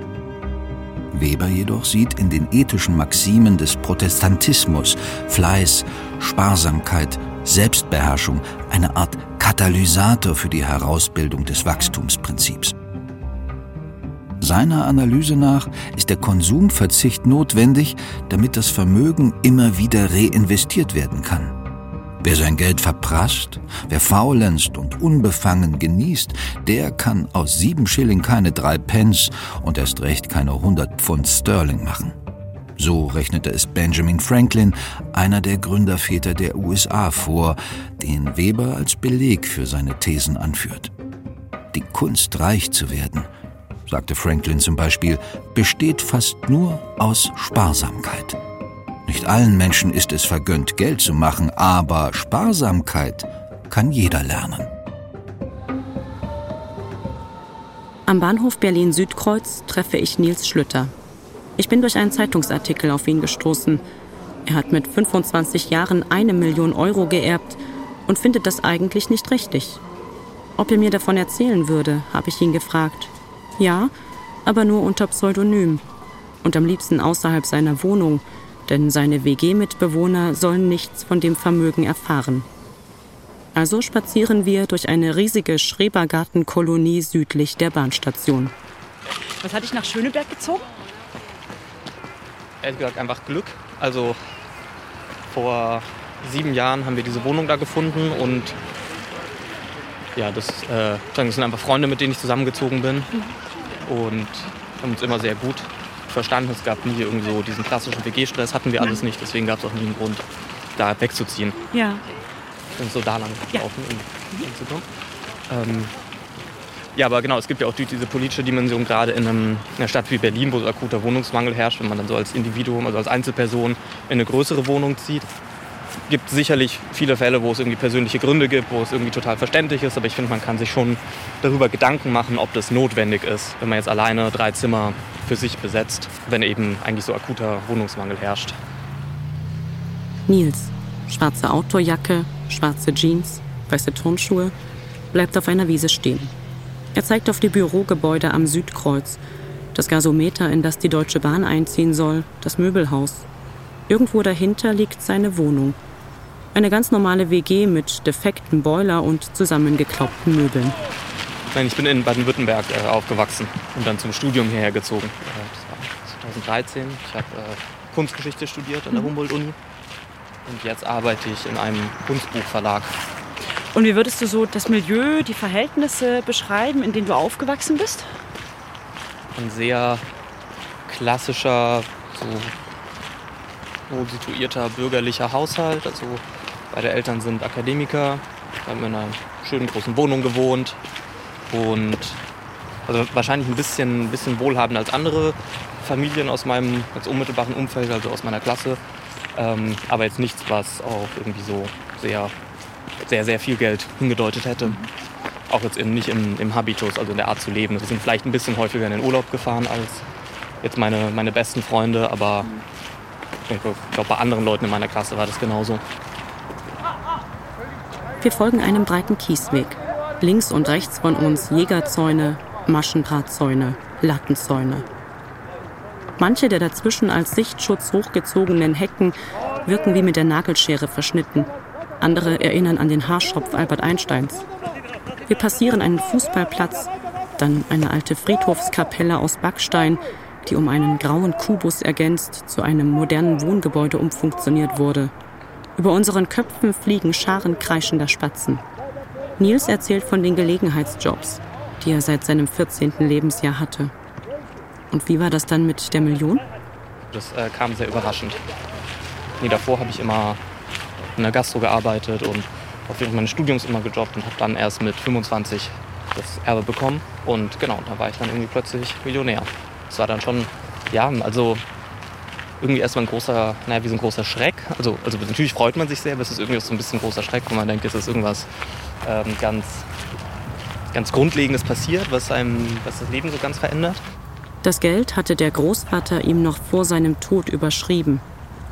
Weber jedoch sieht in den ethischen Maximen des Protestantismus Fleiß, Sparsamkeit, Selbstbeherrschung eine Art Katalysator für die Herausbildung des Wachstumsprinzips. Seiner Analyse nach ist der Konsumverzicht notwendig, damit das Vermögen immer wieder reinvestiert werden kann. Wer sein Geld verprasst, wer faulenzt und unbefangen genießt, der kann aus sieben Schilling keine drei Pence und erst recht keine hundert Pfund Sterling machen. So rechnete es Benjamin Franklin, einer der Gründerväter der USA, vor, den Weber als Beleg für seine Thesen anführt. Die Kunst, reich zu werden, sagte Franklin zum Beispiel, besteht fast nur aus Sparsamkeit. Nicht allen Menschen ist es vergönnt, Geld zu machen, aber Sparsamkeit kann jeder lernen. Am Bahnhof Berlin-Südkreuz treffe ich Nils Schlüter. Ich bin durch einen Zeitungsartikel auf ihn gestoßen. Er hat mit 25 Jahren eine Million Euro geerbt und findet das eigentlich nicht richtig. Ob er mir davon erzählen würde, habe ich ihn gefragt. Ja, aber nur unter Pseudonym und am liebsten außerhalb seiner Wohnung, denn seine WG-Mitbewohner sollen nichts von dem Vermögen erfahren. Also spazieren wir durch eine riesige Schrebergartenkolonie südlich der Bahnstation. Was hat dich nach Schöneberg gezogen? Ehrlich gesagt einfach Glück. Also vor sieben Jahren haben wir diese Wohnung da gefunden und ja, das, äh, das sind einfach Freunde, mit denen ich zusammengezogen bin mhm. und haben uns immer sehr gut verstanden. Es gab nie irgendwie so diesen klassischen WG-Stress, hatten wir alles nicht. Deswegen gab es auch nie einen Grund, da wegzuziehen. Ja. Und so da lang laufen, ja. um hinzukommen. Ähm, ja, aber genau, es gibt ja auch diese politische Dimension, gerade in, einem, in einer Stadt wie Berlin, wo so akuter Wohnungsmangel herrscht, wenn man dann so als Individuum, also als Einzelperson in eine größere Wohnung zieht. Es gibt sicherlich viele Fälle, wo es irgendwie persönliche Gründe gibt, wo es irgendwie total verständlich ist, aber ich finde, man kann sich schon darüber Gedanken machen, ob das notwendig ist, wenn man jetzt alleine drei Zimmer für sich besetzt, wenn eben eigentlich so akuter Wohnungsmangel herrscht. Nils, schwarze Outdoorjacke, schwarze Jeans, weiße Turnschuhe, bleibt auf einer Wiese stehen. Er zeigt auf die Bürogebäude am Südkreuz, das Gasometer, in das die Deutsche Bahn einziehen soll, das Möbelhaus. Irgendwo dahinter liegt seine Wohnung. Eine ganz normale WG mit defekten Boiler und zusammengeklaubten Möbeln. Nein, ich bin in Baden-Württemberg äh, aufgewachsen und dann zum Studium hierher gezogen. Äh, das war 2013. Ich habe äh, Kunstgeschichte studiert an der mhm. Humboldt-Uni und jetzt arbeite ich in einem Kunstbuchverlag. Und wie würdest du so das Milieu, die Verhältnisse beschreiben, in denen du aufgewachsen bist? Ein sehr klassischer, so wohl situierter bürgerlicher Haushalt. Also beide Eltern sind Akademiker, haben in einer schönen großen Wohnung gewohnt, und also wahrscheinlich ein bisschen, bisschen wohlhabender als andere Familien aus meinem als unmittelbaren Umfeld, also aus meiner Klasse. Ähm, aber jetzt nichts, was auch irgendwie so sehr, sehr, sehr viel Geld hingedeutet hätte. Auch jetzt in, nicht im, im Habitus, also in der Art zu leben. Wir sind vielleicht ein bisschen häufiger in den Urlaub gefahren als jetzt meine, meine besten Freunde, aber ich glaube, bei anderen Leuten in meiner Klasse war das genauso. Wir folgen einem breiten Kiesweg. Links und rechts von uns Jägerzäune, Maschendrahtzäune, Lattenzäune. Manche der dazwischen als Sichtschutz hochgezogenen Hecken wirken wie mit der Nagelschere verschnitten. Andere erinnern an den Haarschopf Albert Einsteins. Wir passieren einen Fußballplatz, dann eine alte Friedhofskapelle aus Backstein, die um einen grauen Kubus ergänzt zu einem modernen Wohngebäude umfunktioniert wurde. Über unseren Köpfen fliegen Scharen kreischender Spatzen. Nils erzählt von den Gelegenheitsjobs, die er seit seinem 14. Lebensjahr hatte. Und wie war das dann mit der Million? Das äh, kam sehr überraschend. Nee, davor habe ich immer in der Gastro gearbeitet und auch während meines Studiums immer gejobbt und habe dann erst mit 25 das Erbe bekommen. Und genau, da war ich dann irgendwie plötzlich Millionär. Das war dann schon, ja, also irgendwie erstmal ein großer, naja, wie so ein großer Schreck. Also, also natürlich freut man sich sehr, aber es ist irgendwie so ein bisschen ein großer Schreck, wo man denkt, es ist irgendwas ähm, ganz, ganz Grundlegendes passiert, was, einem, was das Leben so ganz verändert. Das Geld hatte der Großvater ihm noch vor seinem Tod überschrieben.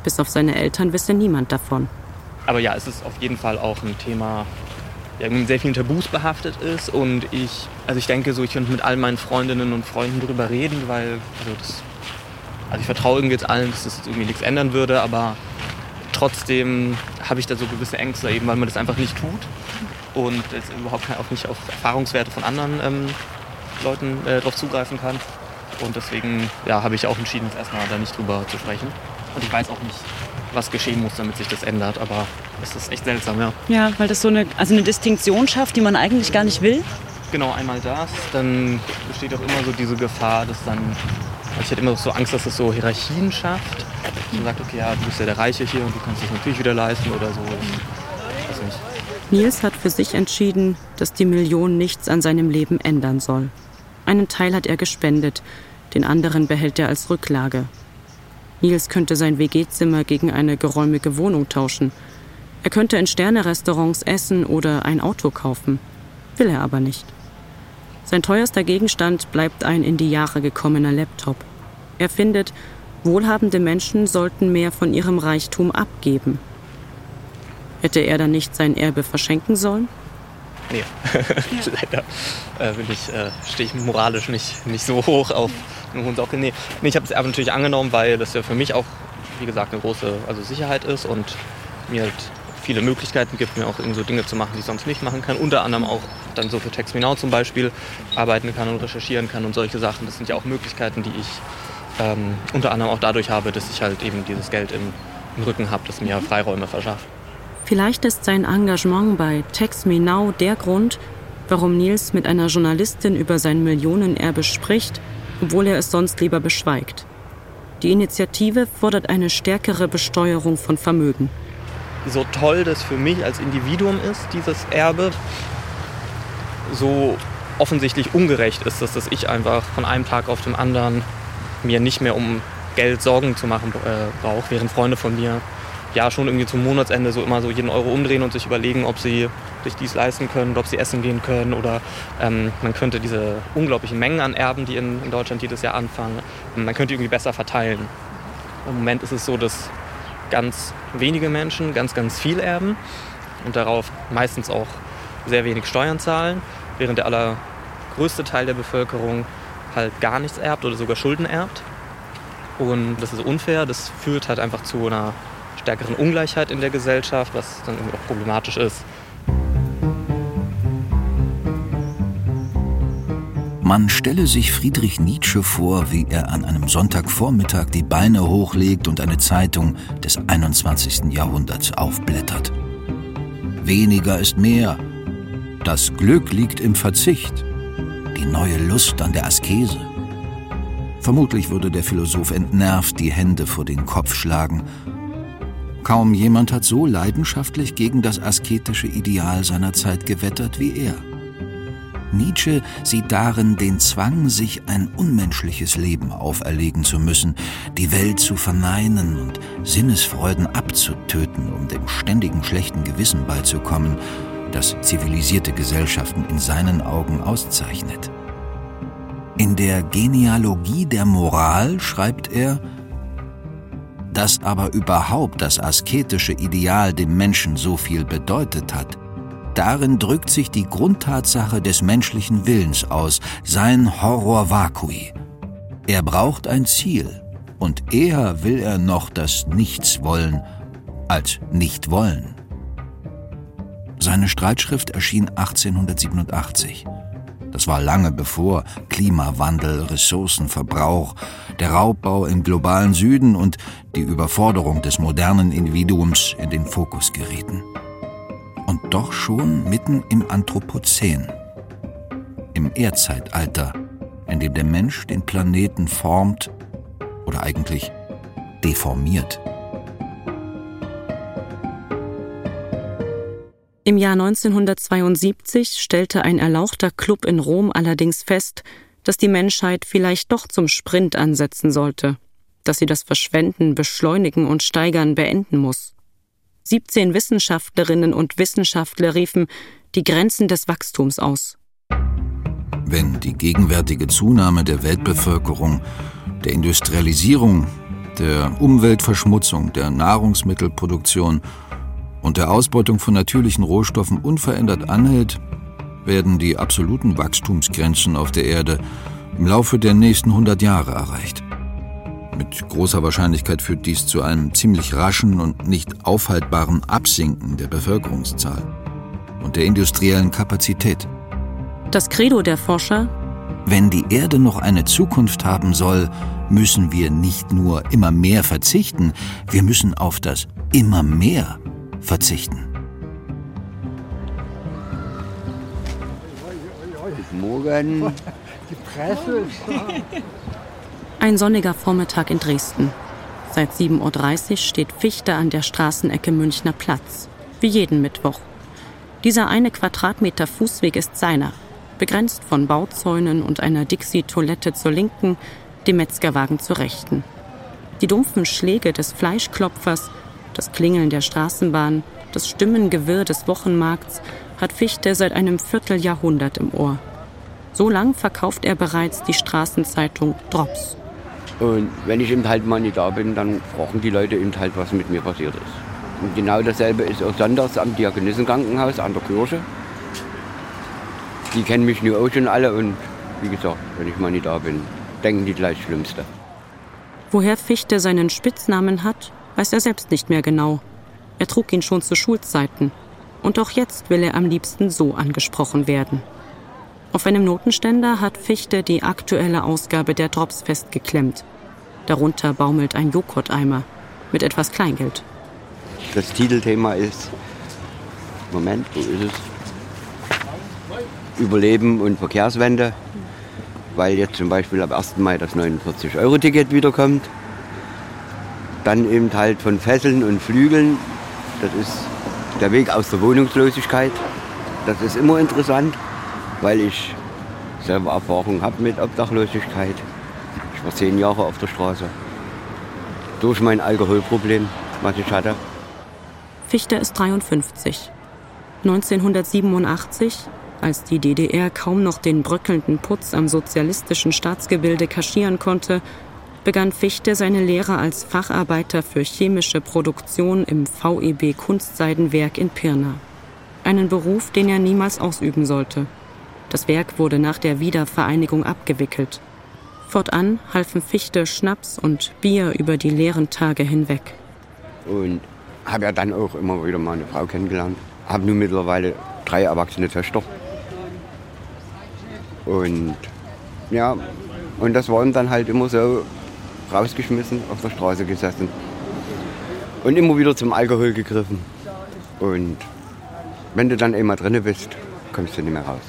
Bis auf seine Eltern wisse niemand davon. Aber ja, es ist auf jeden Fall auch ein Thema, ja, mit sehr vielen Tabus behaftet ist. Und ich, also ich denke so, ich könnte mit all meinen Freundinnen und Freunden darüber reden, weil, also das, also ich vertraue irgendwie jetzt allen, dass das jetzt irgendwie nichts ändern würde, aber trotzdem habe ich da so gewisse Ängste, eben weil man das einfach nicht tut und jetzt überhaupt auch nicht auf Erfahrungswerte von anderen ähm, Leuten äh, darauf zugreifen kann. Und deswegen ja, habe ich auch entschieden, jetzt erstmal da nicht drüber zu sprechen. Und ich weiß auch nicht, was geschehen muss, damit sich das ändert. Aber es ist echt seltsam, ja. Ja, weil das so eine, also eine Distinktion schafft, die man eigentlich gar nicht will. Genau, einmal das. Dann besteht auch immer so diese Gefahr, dass dann. Also ich hatte immer so Angst, dass es so Hierarchien schafft. Man sagt, okay, ja, du bist ja der Reiche hier und du kannst es natürlich wieder leisten oder so. Ich weiß nicht. Nils hat für sich entschieden, dass die Million nichts an seinem Leben ändern soll. Einen Teil hat er gespendet, den anderen behält er als Rücklage. Nils könnte sein WG-Zimmer gegen eine geräumige Wohnung tauschen. Er könnte in Sternerestaurants essen oder ein Auto kaufen. Will er aber nicht. Sein teuerster Gegenstand bleibt ein in die Jahre gekommener Laptop. Er findet, wohlhabende Menschen sollten mehr von ihrem Reichtum abgeben. Hätte er dann nicht sein Erbe verschenken sollen? Nee, leider äh, ich, äh, stehe ich moralisch nicht, nicht so hoch auf eine hohen Socke. Nee, nee ich habe es aber natürlich angenommen, weil das ja für mich auch, wie gesagt, eine große also Sicherheit ist und mir halt viele Möglichkeiten gibt, mir auch irgendwie so Dinge zu machen, die ich sonst nicht machen kann. Unter anderem auch dann so für Text Me Now zum Beispiel arbeiten kann und recherchieren kann und solche Sachen. Das sind ja auch Möglichkeiten, die ich ähm, unter anderem auch dadurch habe, dass ich halt eben dieses Geld im, im Rücken habe, das mir Freiräume verschafft. Vielleicht ist sein Engagement bei Text Me Now der Grund, warum Nils mit einer Journalistin über sein Millionenerbe spricht, obwohl er es sonst lieber beschweigt. Die Initiative fordert eine stärkere Besteuerung von Vermögen. So toll das für mich als Individuum ist, dieses Erbe, so offensichtlich ungerecht ist es, dass ich einfach von einem Tag auf den anderen mir nicht mehr um Geld Sorgen zu machen äh, brauche, während Freunde von mir ja schon irgendwie zum Monatsende so immer so jeden Euro umdrehen und sich überlegen, ob sie sich dies leisten können, ob sie essen gehen können oder ähm, man könnte diese unglaublichen Mengen an Erben, die in, in Deutschland jedes Jahr anfangen, man könnte irgendwie besser verteilen. Im Moment ist es so, dass ganz wenige Menschen ganz, ganz viel erben und darauf meistens auch sehr wenig Steuern zahlen, während der allergrößte Teil der Bevölkerung halt gar nichts erbt oder sogar Schulden erbt. Und das ist unfair, das führt halt einfach zu einer stärkeren Ungleichheit in der Gesellschaft, was dann irgendwie auch problematisch ist. Man stelle sich Friedrich Nietzsche vor, wie er an einem Sonntagvormittag die Beine hochlegt und eine Zeitung des 21. Jahrhunderts aufblättert. Weniger ist mehr. Das Glück liegt im Verzicht. Die neue Lust an der Askese. Vermutlich würde der Philosoph entnervt die Hände vor den Kopf schlagen Kaum jemand hat so leidenschaftlich gegen das asketische Ideal seiner Zeit gewettert wie er. Nietzsche sieht darin den Zwang, sich ein unmenschliches Leben auferlegen zu müssen, die Welt zu verneinen und Sinnesfreuden abzutöten, um dem ständigen schlechten Gewissen beizukommen, das zivilisierte Gesellschaften in seinen Augen auszeichnet. In der Genealogie der Moral schreibt er, dass aber überhaupt das asketische Ideal dem Menschen so viel bedeutet hat, darin drückt sich die Grundtatsache des menschlichen Willens aus, sein Horror vacui. Er braucht ein Ziel, und eher will er noch das Nichts wollen, als nicht wollen. Seine Streitschrift erschien 1887. Das war lange bevor Klimawandel, Ressourcenverbrauch, der Raubbau im globalen Süden und die Überforderung des modernen Individuums in den Fokus gerieten. Und doch schon mitten im Anthropozän, im Erdzeitalter, in dem der Mensch den Planeten formt oder eigentlich deformiert. Im Jahr 1972 stellte ein erlauchter Club in Rom allerdings fest, dass die Menschheit vielleicht doch zum Sprint ansetzen sollte, dass sie das Verschwenden, Beschleunigen und Steigern beenden muss. 17 Wissenschaftlerinnen und Wissenschaftler riefen die Grenzen des Wachstums aus. Wenn die gegenwärtige Zunahme der Weltbevölkerung, der Industrialisierung, der Umweltverschmutzung, der Nahrungsmittelproduktion und der Ausbeutung von natürlichen Rohstoffen unverändert anhält, werden die absoluten Wachstumsgrenzen auf der Erde im Laufe der nächsten 100 Jahre erreicht. Mit großer Wahrscheinlichkeit führt dies zu einem ziemlich raschen und nicht aufhaltbaren Absinken der Bevölkerungszahl und der industriellen Kapazität. Das Credo der Forscher Wenn die Erde noch eine Zukunft haben soll, müssen wir nicht nur immer mehr verzichten, wir müssen auf das immer mehr verzichten. Guten Morgen. Die Presse ist da. Ein sonniger Vormittag in Dresden. Seit 7.30 Uhr steht Fichte an der Straßenecke Münchner Platz. Wie jeden Mittwoch. Dieser eine Quadratmeter Fußweg ist seiner. Begrenzt von Bauzäunen und einer Dixie-Toilette zur Linken, dem Metzgerwagen zur Rechten. Die dumpfen Schläge des Fleischklopfers das Klingeln der Straßenbahn, das Stimmengewirr des Wochenmarkts hat Fichte seit einem Vierteljahrhundert im Ohr. So lang verkauft er bereits die Straßenzeitung Drops. Und wenn ich eben halt mal nicht da bin, dann fragen die Leute eben halt, was mit mir passiert ist. Und genau dasselbe ist auch sonntags am Diakonissenkrankenhaus an der Kirche. Die kennen mich nur auch schon alle und wie gesagt, wenn ich mal nicht da bin, denken die gleich Schlimmste. Woher Fichte seinen Spitznamen hat, weiß er selbst nicht mehr genau. Er trug ihn schon zu Schulzeiten. Und auch jetzt will er am liebsten so angesprochen werden. Auf einem Notenständer hat Fichte die aktuelle Ausgabe der Drops festgeklemmt. Darunter baumelt ein Joghurteimer mit etwas Kleingeld. Das Titelthema ist, Moment, wo ist es? Überleben und Verkehrswende, weil jetzt zum Beispiel ab 1. Mai das 49-Euro-Ticket wiederkommt. Dann eben halt von Fesseln und Flügeln. Das ist der Weg aus der Wohnungslosigkeit. Das ist immer interessant, weil ich selber Erfahrung habe mit Obdachlosigkeit. Ich war zehn Jahre auf der Straße. Durch mein Alkoholproblem, was ich hatte. Fichte ist 53. 1987, als die DDR kaum noch den bröckelnden Putz am sozialistischen Staatsgebilde kaschieren konnte, begann Fichte seine Lehre als Facharbeiter für chemische Produktion im VEB Kunstseidenwerk in Pirna. Einen Beruf, den er niemals ausüben sollte. Das Werk wurde nach der Wiedervereinigung abgewickelt. Fortan halfen Fichte Schnaps und Bier über die leeren Tage hinweg. Und habe ja dann auch immer wieder mal eine Frau kennengelernt. Habe nun mittlerweile drei erwachsene Töchter. Und ja, und das waren dann halt immer so rausgeschmissen, auf der Straße gesessen und immer wieder zum Alkohol gegriffen. Und wenn du dann einmal drin bist, kommst du nicht mehr raus.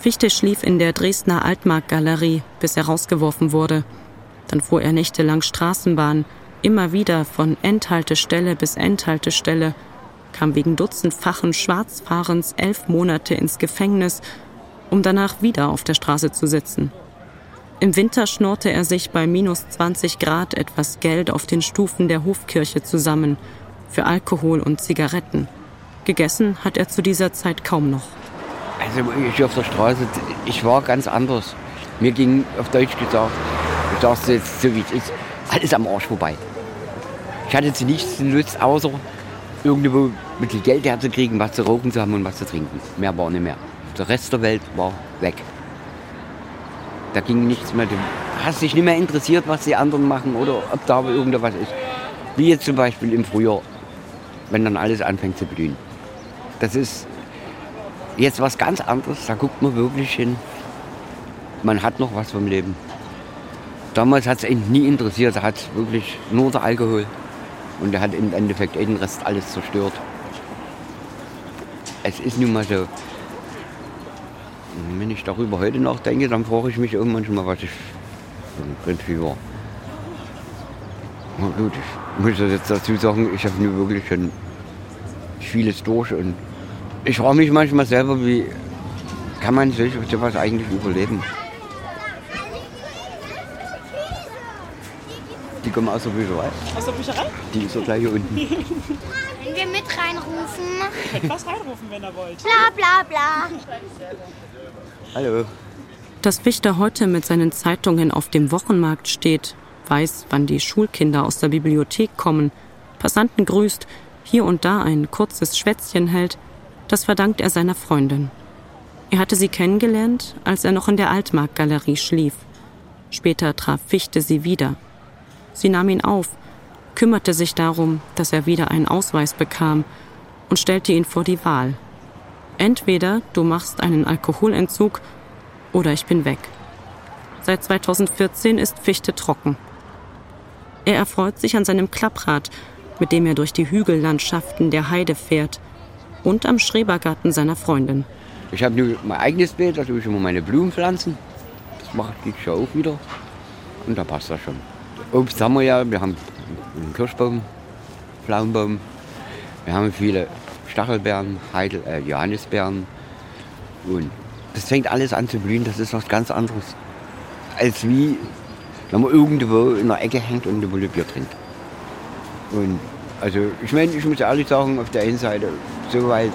Fichte schlief in der Dresdner Altmarktgalerie, bis er rausgeworfen wurde. Dann fuhr er nächtelang Straßenbahn, immer wieder von Endhaltestelle bis Endhaltestelle, kam wegen dutzendfachen Schwarzfahrens elf Monate ins Gefängnis, um danach wieder auf der Straße zu sitzen. Im Winter schnurrte er sich bei minus 20 Grad etwas Geld auf den Stufen der Hofkirche zusammen für Alkohol und Zigaretten. Gegessen hat er zu dieser Zeit kaum noch. Also ich auf der Straße, ich war ganz anders. Mir ging auf Deutsch gesagt, ich sag's jetzt so wie es ist, alles am Arsch vorbei. Ich hatte jetzt nichts Lust, außer irgendwo mit viel Geld herzukriegen, was zu rauchen zu haben und was zu trinken. Mehr war nicht mehr. Der Rest der Welt war weg. Da ging nichts mehr. Du hast dich nicht mehr interessiert, was die anderen machen oder ob da irgendwas ist. Wie jetzt zum Beispiel im Frühjahr, wenn dann alles anfängt zu blühen. Das ist jetzt was ganz anderes. Da guckt man wirklich hin. man hat noch was vom Leben. Damals hat es ihn nie interessiert, er hat wirklich nur der Alkohol. Und er hat im Endeffekt den Rest alles zerstört. Es ist nun mal so. Wenn ich darüber heute nachdenke, dann frage ich mich irgendwann schon mal, was ich für ein Prinzip war. Na gut, ich muss jetzt dazu sagen, ich habe nur wirklich schon vieles durch und ich frage mich manchmal selber, wie kann man sich sowas eigentlich überleben? Die kommen aus der Bücherei. Aus der Bücherei? Die ist so gleich hier unten. Können wir mit reinrufen? Etwas reinrufen, wenn ihr wollt. Bla bla bla. Hallo. Dass Fichter heute mit seinen Zeitungen auf dem Wochenmarkt steht, weiß, wann die Schulkinder aus der Bibliothek kommen, Passanten grüßt, hier und da ein kurzes Schwätzchen hält, das verdankt er seiner Freundin. Er hatte sie kennengelernt, als er noch in der Altmarktgalerie schlief. Später traf Fichte sie wieder. Sie nahm ihn auf, kümmerte sich darum, dass er wieder einen Ausweis bekam und stellte ihn vor die Wahl. Entweder du machst einen Alkoholentzug oder ich bin weg. Seit 2014 ist Fichte trocken. Er erfreut sich an seinem Klapprad, mit dem er durch die Hügellandschaften der Heide fährt und am Schrebergarten seiner Freundin. Ich habe nur mein eigenes Beet, tue ich immer meine Blumen pflanzen. Das mache ich dieses auch wieder. Und da passt das schon. Obst haben wir ja, wir haben einen Kirschbaum, Pflaumenbaum. Wir haben viele Stachelbeeren, Heidel, äh, Johannisbeeren. Und das fängt alles an zu blühen, das ist was ganz anderes. Als wie, wenn man irgendwo in der Ecke hängt und eine Bulle Bier trinkt. Und also ich meine, ich muss ehrlich sagen, auf der einen Seite, soweit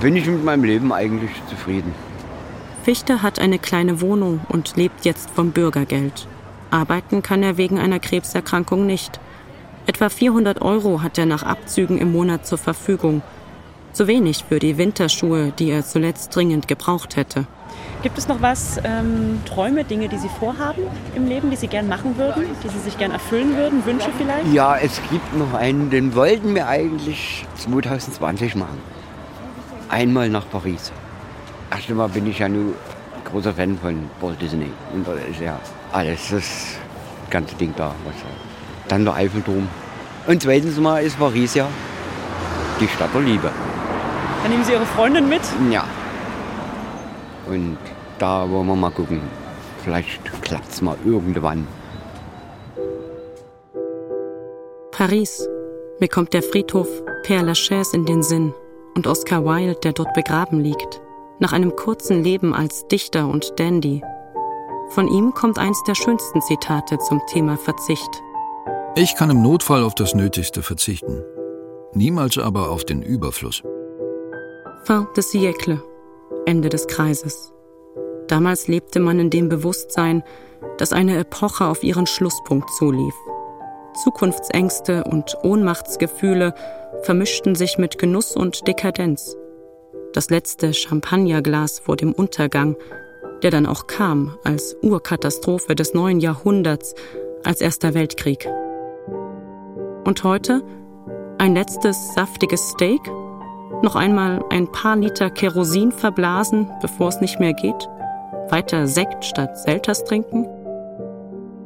bin ich mit meinem Leben eigentlich zufrieden. Fichte hat eine kleine Wohnung und lebt jetzt vom Bürgergeld. Arbeiten kann er wegen einer Krebserkrankung nicht. Etwa 400 Euro hat er nach Abzügen im Monat zur Verfügung. Zu wenig für die Winterschuhe, die er zuletzt dringend gebraucht hätte. Gibt es noch was, ähm, Träume, Dinge, die Sie vorhaben im Leben, die Sie gern machen würden, die Sie sich gern erfüllen würden, Wünsche vielleicht? Ja, es gibt noch einen, den wollten wir eigentlich 2020 machen. Einmal nach Paris. Erstmal bin ich ja nur großer Fan von Walt Disney. Und da ist ja alles das ganze Ding da. Was, dann der Eiffelturm. Und zweitens mal ist Paris ja die Stadt der Liebe. Dann nehmen Sie Ihre Freundin mit? Ja. Und da wollen wir mal gucken. Vielleicht klappt es mal irgendwann. Paris. Mir kommt der Friedhof Père Lachaise in den Sinn und Oscar Wilde, der dort begraben liegt, nach einem kurzen Leben als Dichter und Dandy. Von ihm kommt eins der schönsten Zitate zum Thema Verzicht. Ich kann im Notfall auf das Nötigste verzichten, niemals aber auf den Überfluss. Fin de siècle, Ende des Kreises. Damals lebte man in dem Bewusstsein, dass eine Epoche auf ihren Schlusspunkt zulief. Zukunftsängste und Ohnmachtsgefühle vermischten sich mit Genuss und Dekadenz. Das letzte Champagnerglas vor dem Untergang, der dann auch kam als Urkatastrophe des neuen Jahrhunderts, als Erster Weltkrieg. Und heute ein letztes saftiges Steak? Noch einmal ein paar Liter Kerosin verblasen, bevor es nicht mehr geht? Weiter Sekt statt Selters trinken?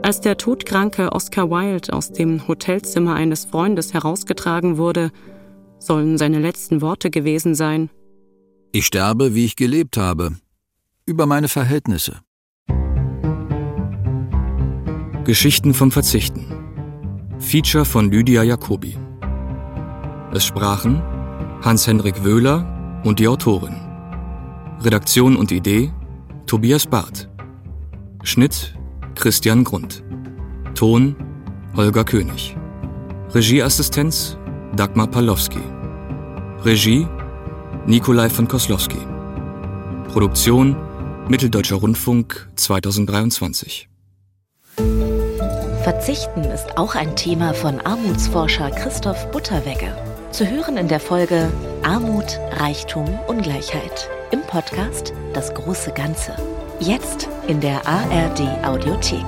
Als der todkranke Oscar Wilde aus dem Hotelzimmer eines Freundes herausgetragen wurde, sollen seine letzten Worte gewesen sein. Ich sterbe, wie ich gelebt habe, über meine Verhältnisse. Geschichten vom Verzichten. Feature von Lydia Jacobi. Es sprachen Hans-Henrik Wöhler und die Autorin. Redaktion und Idee Tobias Barth. Schnitt Christian Grund. Ton Holger König. Regieassistenz Dagmar Palowski. Regie Nikolai von Koslowski. Produktion Mitteldeutscher Rundfunk 2023. Verzichten ist auch ein Thema von Armutsforscher Christoph Butterwegge. Zu hören in der Folge Armut, Reichtum, Ungleichheit im Podcast Das große Ganze. Jetzt in der ARD Audiothek.